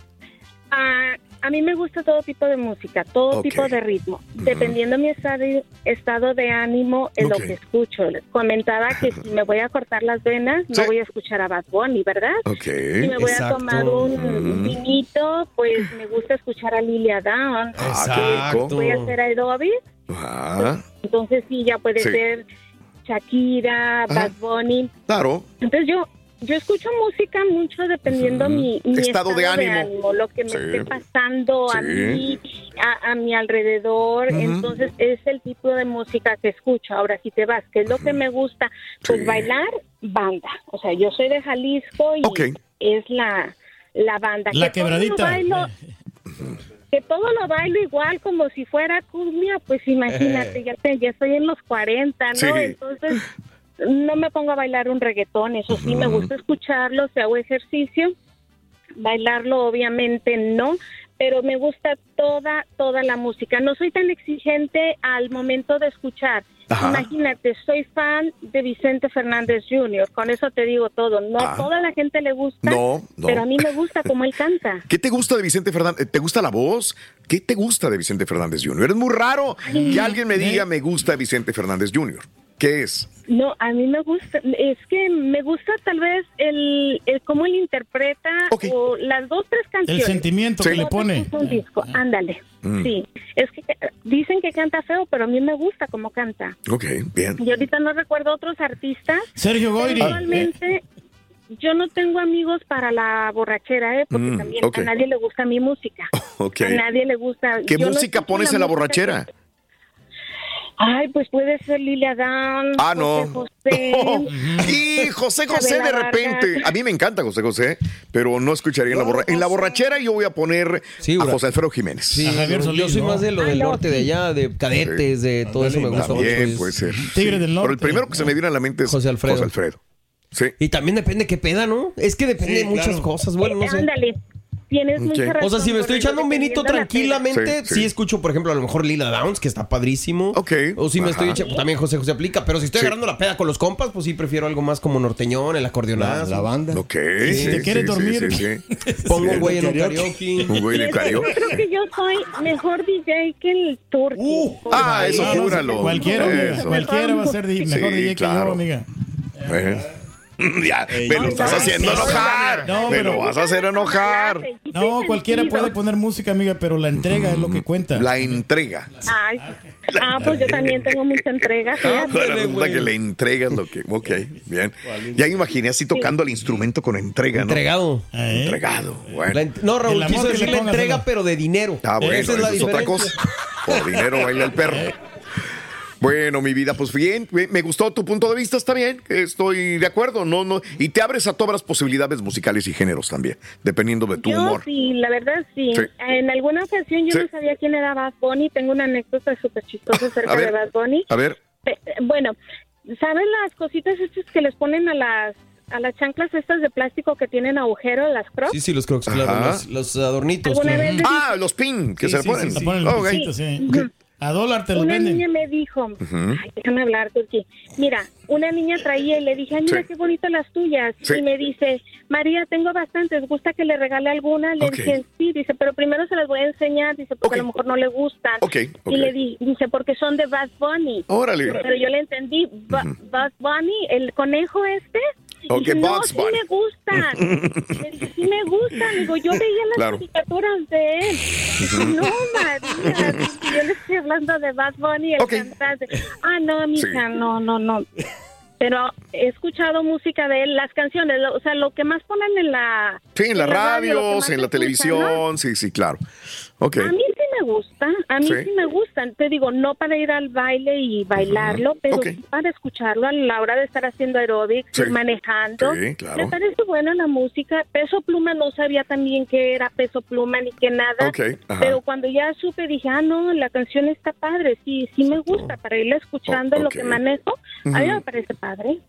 ah, a mí me gusta todo tipo de música, todo tipo de ritmo. Dependiendo mi estado, estado de ánimo, es lo que escucho. Les comentaba que si me voy a cortar las venas, Sí. no voy a escuchar a Bad Bunny, ¿verdad? Ok. Si me voy Exacto. a tomar un, Mm. vinito, pues me gusta escuchar a Lilia Down. Ah, rico. Voy a hacer a Adobe, Ah, entonces sí, ya puede Sí. ser Shakira. Bad Bunny. claro. Entonces yo yo escucho música mucho dependiendo mi, mi Estado de ánimo. lo que me Sí. esté pasando a mí, a, a mi alrededor. Entonces es el tipo de música que escucho. Ahora, si te vas, ¿qué es lo que me gusta? Pues Sí. bailar, banda. O sea, yo soy de Jalisco y es la, la banda. La Que todo lo quebradita. bailo- que todo lo bailo igual como si fuera cumbia, pues imagínate, ya, te- ya estoy en los 40, ¿no? Sí. Entonces no me pongo a bailar un reggaetón, eso sí, me gusta escucharlo, si hago ejercicio, bailarlo obviamente no, pero me gusta toda, toda la música. No soy tan exigente al momento de escuchar. Ajá. Imagínate, soy fan de Vicente Fernández Jr., con eso te digo todo. No Ah. a toda la gente le gusta, No, no. pero a mí me gusta cómo él canta. ¿Qué te gusta de Vicente Fernández? ¿Te gusta la voz? ¿Qué te gusta de Vicente Fernández Jr.? Es muy raro que alguien me diga me gusta Vicente Fernández Jr. ¿Qué es? No, a mí me gusta, es que me gusta tal vez el, el cómo él interpreta o las dos, tres canciones. sentimiento que le No pone. un disco, ándale. Mm. Sí, es que eh, dicen que canta feo, pero a mí me gusta cómo canta. Ok, bien. Y ahorita no recuerdo otros artistas. Sergio Goyri. Actualmente, yo no tengo amigos para la borrachera, ¿eh? Porque Mm, también ok. a nadie le gusta mi música. Ok. A nadie le gusta. ¿Qué yo no música escucho pones en la música borrachera? que- Ay, pues puede ser Lilia Dan. Ah, no. José José. y José José de repente. A mí me encanta José José, pero no escucharía en la borrachera. En la borrachera yo voy a poner a José Alfredo Jiménez. Sí, yo, yo soy más de lo del norte de allá, de cadetes, de todo eso me gusta mucho. También puede ser. Tigres del Pero el primero que se me viene a la mente es José Alfredo. José Alfredo. Sí. Y también depende qué peda, ¿no? Es que depende Sí, de muchas claro. cosas. Bueno, no sé. Ándale. Tienes mucha razón. O sea, si me estoy echando un vinito tranquilamente, sí, escucho, por ejemplo, a lo mejor Lila Downs, que está padrísimo. Ok. O si me estoy echando, también José José aplica. Pero si estoy Sí. agarrando la peda con los compas, pues sí prefiero algo más como norteñón, el acordeonazo. La- la banda. Ok. Si te quieres sí, dormir, sí, sí, sí. pongo un güey en un karaoke. Un güey en el Yo karaoke. creo que yo soy mejor DJ que el Turqui. Ah, eso júralo. Cualquiera, cualquiera va a ser mejor Sí, DJ que claro. yo, amiga. Eh. Ya, me lo estás no, haciendo no, enojar. no, me pero- lo vas a hacer enojar. No, cualquiera puede poner música, amiga, pero la entrega es lo que cuenta. La entrega. Ay, ah, pues yo también tengo mucha entrega. Bueno, resulta que le entregas lo que. Ok, bien. Ya me imaginé así tocando el instrumento con entrega, ¿no? Entregado. Entregado. Bueno. La en- no, Raúl, quiso decir la entrega, pero de dinero. Ah, bueno, Esa es la eso es otra cosa. Por dinero baila el perro. Bueno, mi vida, pues bien, me gustó tu punto de vista, está bien, estoy de acuerdo, no, no, y te abres a todas las posibilidades musicales y géneros también, dependiendo de tu Yo humor. sí, la verdad sí. Sí. En alguna ocasión yo Sí. no sabía quién era Bad Bunny. Tengo una anécdota súper chistosa acerca A ver. de Bad Bunny. A ver, Eh, eh, Bueno, ¿saben las cositas estas que les ponen a las a las chanclas estas de plástico que tienen agujero, las crocs? Sí, sí, los crocs, claro. Los, los adornitos. ¿Alguna claro. vez le ah, los pin que Sí, se le sí, ponen. sí, sí. Ponen el Ah, ok. A dólar te lo Una venden. niña me dijo, Ujú. ay, déjame hablar, Turki. Mira, una niña traía y le dije, ay, mira Sí. qué bonitas las tuyas. Sí. Y me dice, María, tengo bastantes, ¿gusta que le regale alguna? Le Ok. dije, sí, dice, pero primero se las voy a enseñar, dice, porque a lo mejor no le gustan. Ok, ok. Y le di, dice, porque son de Bad Bunny. Órale. Pero yo le entendí, "Ba- Bad Bunny, el conejo este. Y Ok, dije, no, Bugs sí Bunny. me gustan. Sí me gustan. Digo, yo veía las Claro. caricaturas de él. No, María. yo le estoy hablando de Bad Bunny, el cantante. Ah, no, mija, no, no, no. Pero he escuchado música de él, las canciones, lo- o sea, lo que más ponen en la... Sí, en radio, que radios, más en la escucha, televisión, ¿no? sí, sí, claro. Ok. A mí sí me gusta, a mí Sí. sí, me gustan. Te digo, no para ir al baile y bailarlo, pero Ok. sí para escucharlo a la hora de estar haciendo aerobics, Sí. manejando. Sí, claro. Me parece buena la música. Peso Pluma no sabía también qué era Peso Pluma ni qué nada. Ok, ajá. Pero cuando ya supe dije, ah, no, la canción está padre. Sí, sí me gusta para irla escuchando en lo que manejo. A mí me parece padre.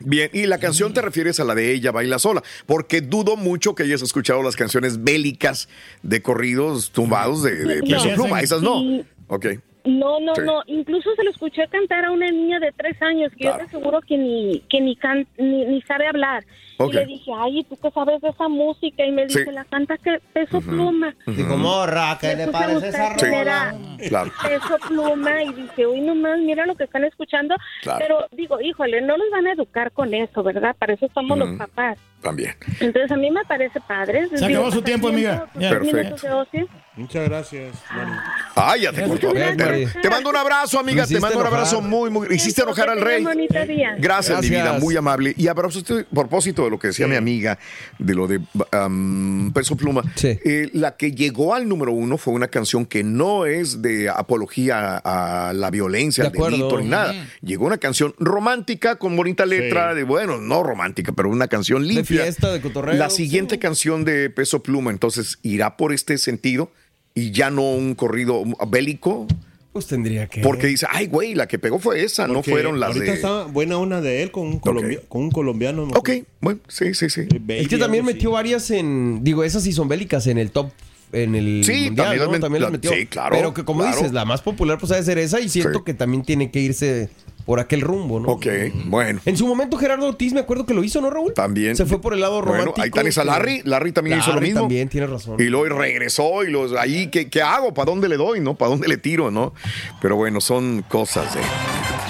Bien, y la canción te refieres a la de ella baila sola, porque dudo mucho que hayas escuchado las canciones bélicas de corridos tumbados de, Peso. Pluma, esas no. Ok. No, no, Sí. no. Incluso se lo escuché cantar a una niña de tres años que yo te aseguro que ni que ni, can- ni, ni sabe hablar. Y le dije, ay, ¿tú qué sabes de esa música? Y me dice, Sí. la canta que Peso Pluma. Digo, morra, ¿qué le parece esa rola? era Claro. Peso Pluma y dije, uy, nomás, mira lo que están escuchando. Claro. Pero digo, híjole, no los van a educar con eso, ¿verdad? Para eso somos los papás. También. Entonces a mí me parece padre. Se acabó su tiempo, amiga. Perfecto. Muchas gracias, Mari. Ay, ya te cortó. Te, mando un abrazo, amiga. Te mando un abrazo muy, muy. Hiciste enojar al rey. bonito día. Gracias, mi vida, muy amable. Y a propósito, a propósito de lo que decía mi amiga, de lo de um, Peso Pluma, eh, la que llegó al número uno fue una canción que no es de apología a la violencia, De al acuerdo. delito ni nada. Llegó una canción romántica con bonita letra, de bueno, no romántica, pero una canción limpia. fiesta, de cotorreo, La siguiente canción de Peso Pluma, entonces, irá por este sentido y ya no un corrido bélico. Pues tendría que. Porque dice, ay, güey, la que pegó fue esa, no Porque fueron las ahorita de. está buena una de él con un, colombia- con un colombiano. Ok, bueno, sí, sí, sí. Es que también metió varias en. Digo, esas sí son bélicas en el top. En el Sí, mundial, también las ¿no? met- También las la- metió. sí, claro, Pero que, como claro. dices, la más popular pues ha de ser esa y siento que también tiene que irse por aquel rumbo, ¿no? Ok, bueno. En su momento Gerardo Ortiz me acuerdo que lo hizo, ¿no, Raúl? También. Se fue por el lado romántico. Bueno, ahí tenés a Larry. Larry también hizo lo Larry mismo. también, tiene razón. Y luego regresó y los ahí, ¿qué, qué hago? ¿Para dónde le doy? ¿No? ¿Para dónde le tiro? ¿No? Pero bueno, son cosas de.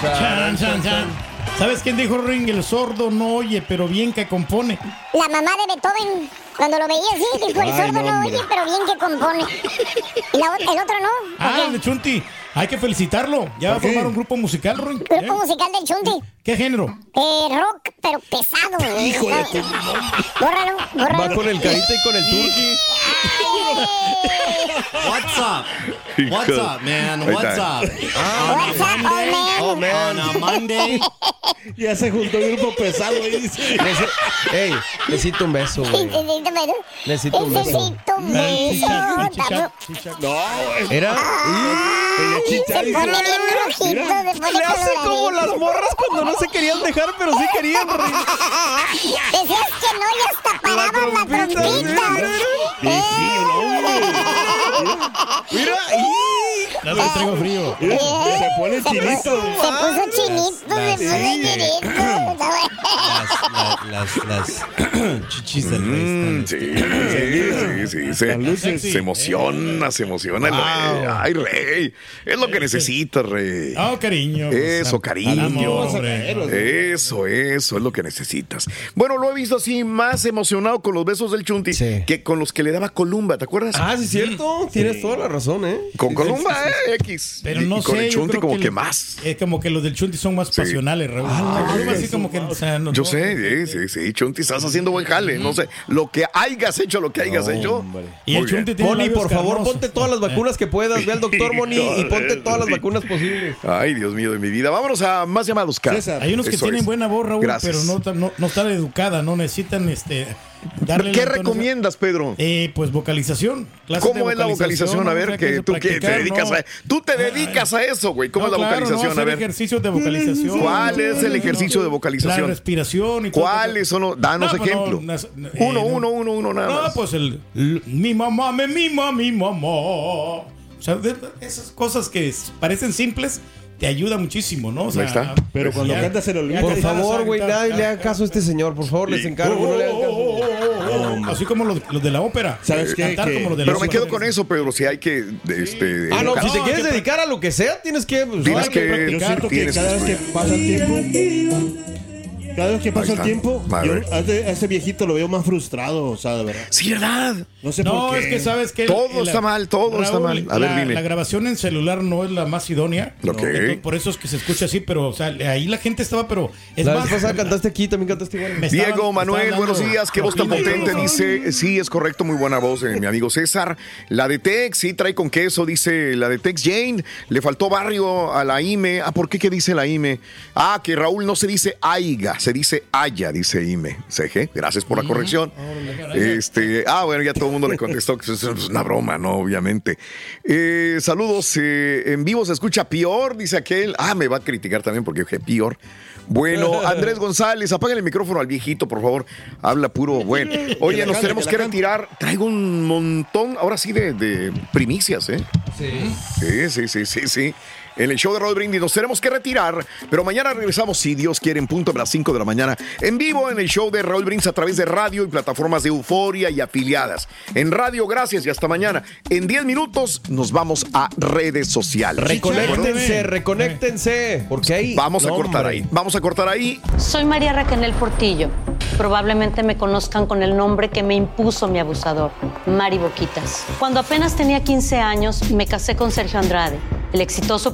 Chan, chan, chan. ¿Sabes quién dijo Ring? El sordo no oye, pero bien que compone. La mamá de Beethoven, cuando lo veía así, dijo, el Ay, sordo no, oye, pero bien que compone. Y la el otro no. Ah, el de Chunti. Hay que felicitarlo. Ya va a formar un grupo musical, Ring. Grupo musical del Chunti. ¿Qué género? Eh, rock, pero pesado. güey. Hijo de tu Bórralo, bórralo. Va con el carita y con el turqui. What's up? What's up, man? What's up? What's up, old man? On a Monday. Ya se juntó el grupo pesado dice. Nece- Ey, necesito un beso, güey. Necesito un beso. Necesito un beso. Necesito un beso. No, Era. Se pone bien rojito, Le hace como las morras cuando no se querían dejar, pero sí querían. Decías que no y hasta paraban la trompita. Sí, no, güey. Mira, mira. Ya te traigo frío. Mira, se pone Se puso- chinito. Se puso chinito, se puso chinito. Las, las, las chichis del rey. Mm, sí, sí, sí, se, se emociona, se emociona el rey. Ay, rey, es lo que necesitas, rey. Oh, cariño. Eso, cariño. Eso, eso es lo que necesitas. Bueno, lo he visto así más emocionado con los besos del Chunti que con los que le daba Columba, ¿te acuerdas? Ah, sí, es cierto. Tienes toda la razón, ¿eh? Con Columba, eh, X. Pero Y- no y con sé. el Chunti como que, más. Es como que los del Chunti son más pasionales, Raúl. Algo así como que, o sea, no- Yo no- sé, sí, sí, sí, Chunti, estás haciendo buen jale. No sé, lo que hayas hecho, lo que hayas hecho. Y el. Chunti tiene Moni, por favor, carnosos. ponte todas las vacunas que puedas. Ve al doctor Moni y ponte todas las vacunas posibles. Ay, Dios mío de mi vida. Vámonos a más llamados, Car. Hay unos que Eso tienen es. buena voz, Raúl, Gracias. pero no, tan- no, no están educada, no necesitan este darle ¿Qué la recomiendas, Pedro? Eh, pues vocalización. ¿Cómo es la vocalización? A ver, que tú que te dedicas ¿no? a tú te dedicas a eso, güey. ¿Cómo No, es la claro, vocalización? no, a ver. ejercicios de vocalización. ¿Cuál es el ejercicio de La vocalización? respiración y todo. ¿Cuáles son los? Danos No, pues, ejemplo. uno, eh, no. uno, uno, uno, nada No, más. pues el, mi mamá me mima, mi mamá. O sea, de- esas cosas que parecen simples te ayuda muchísimo, ¿no? O sea, Ahí está. Pero pues, cuando el ya olvido. te Por favor, güey, nadie le haga caso a este señor. Por favor, les encargo. No le hagan caso. Así como los, los de la ópera. ¿Sabes qué? Cantar Que- como los de la Pero me ópera. quedo con eso, Pedro. Si hay que. Este, Ah, no, educar- si te No, quieres dedicar a lo que sea, tienes que. pues, Tienes que que- Yo practicar. siento que tienes cada vez que pasa el tiempo. Cada vez que pasa el tiempo, yo a este, a este viejito lo veo más frustrado, o sea, de verdad. Sí, ¿verdad? No sé No, por qué. es que sabes que... Todo está mal, todo está mal. A ver, la, dime. La grabación en celular no es la más idónea. Ok. Entonces, por eso es que se escucha así, pero o sea, ahí la gente estaba, pero... Es La más, vez pasada cantaste aquí, también cantaste igual. me Diego Manuel, estaban buenos días. Qué voz tan potente. Dice, sí, es correcto, muy buena voz, eh, mi amigo César. La de Tex, sí, trae con queso, dice la de Tex Jane. Le faltó barrio a la IME. Ah, ¿por qué qué dice la IME? Ah, que Raúl no se dice aiga, se dice haya, dice IME. CG, gracias por la corrección. Este, ah, bueno, ya todo el mundo le contestó que es una broma, ¿no? Obviamente. Eh, saludos, eh, en vivo se escucha peor, dice aquel. Ah, me va a criticar también porque dije peor. Bueno, Andrés González, apaguen el micrófono al viejito, por favor. Habla puro bueno. Oye, nos tenemos que retirar. Traigo un montón, ahora sí, de, de primicias, ¿eh? Sí. Sí, sí, sí, sí, sí. En el show de Raúl Brindis nos tenemos que retirar, pero mañana regresamos, si Dios quiere, en punto a las 5 de la mañana, en vivo en el show de Raúl Brindis a través de radio y plataformas de Euforia y afiliadas. En radio, gracias y hasta mañana. En 10 minutos nos vamos a redes sociales. Reconéctense, reconéctense. Porque ahí. Vamos a No, cortar hombre. ahí. Vamos a cortar ahí. Soy María Raquel Portillo. Probablemente me conozcan con el nombre que me impuso mi abusador, Mari Boquitas. Cuando apenas tenía 15 años, me casé con Sergio Andrade, el exitoso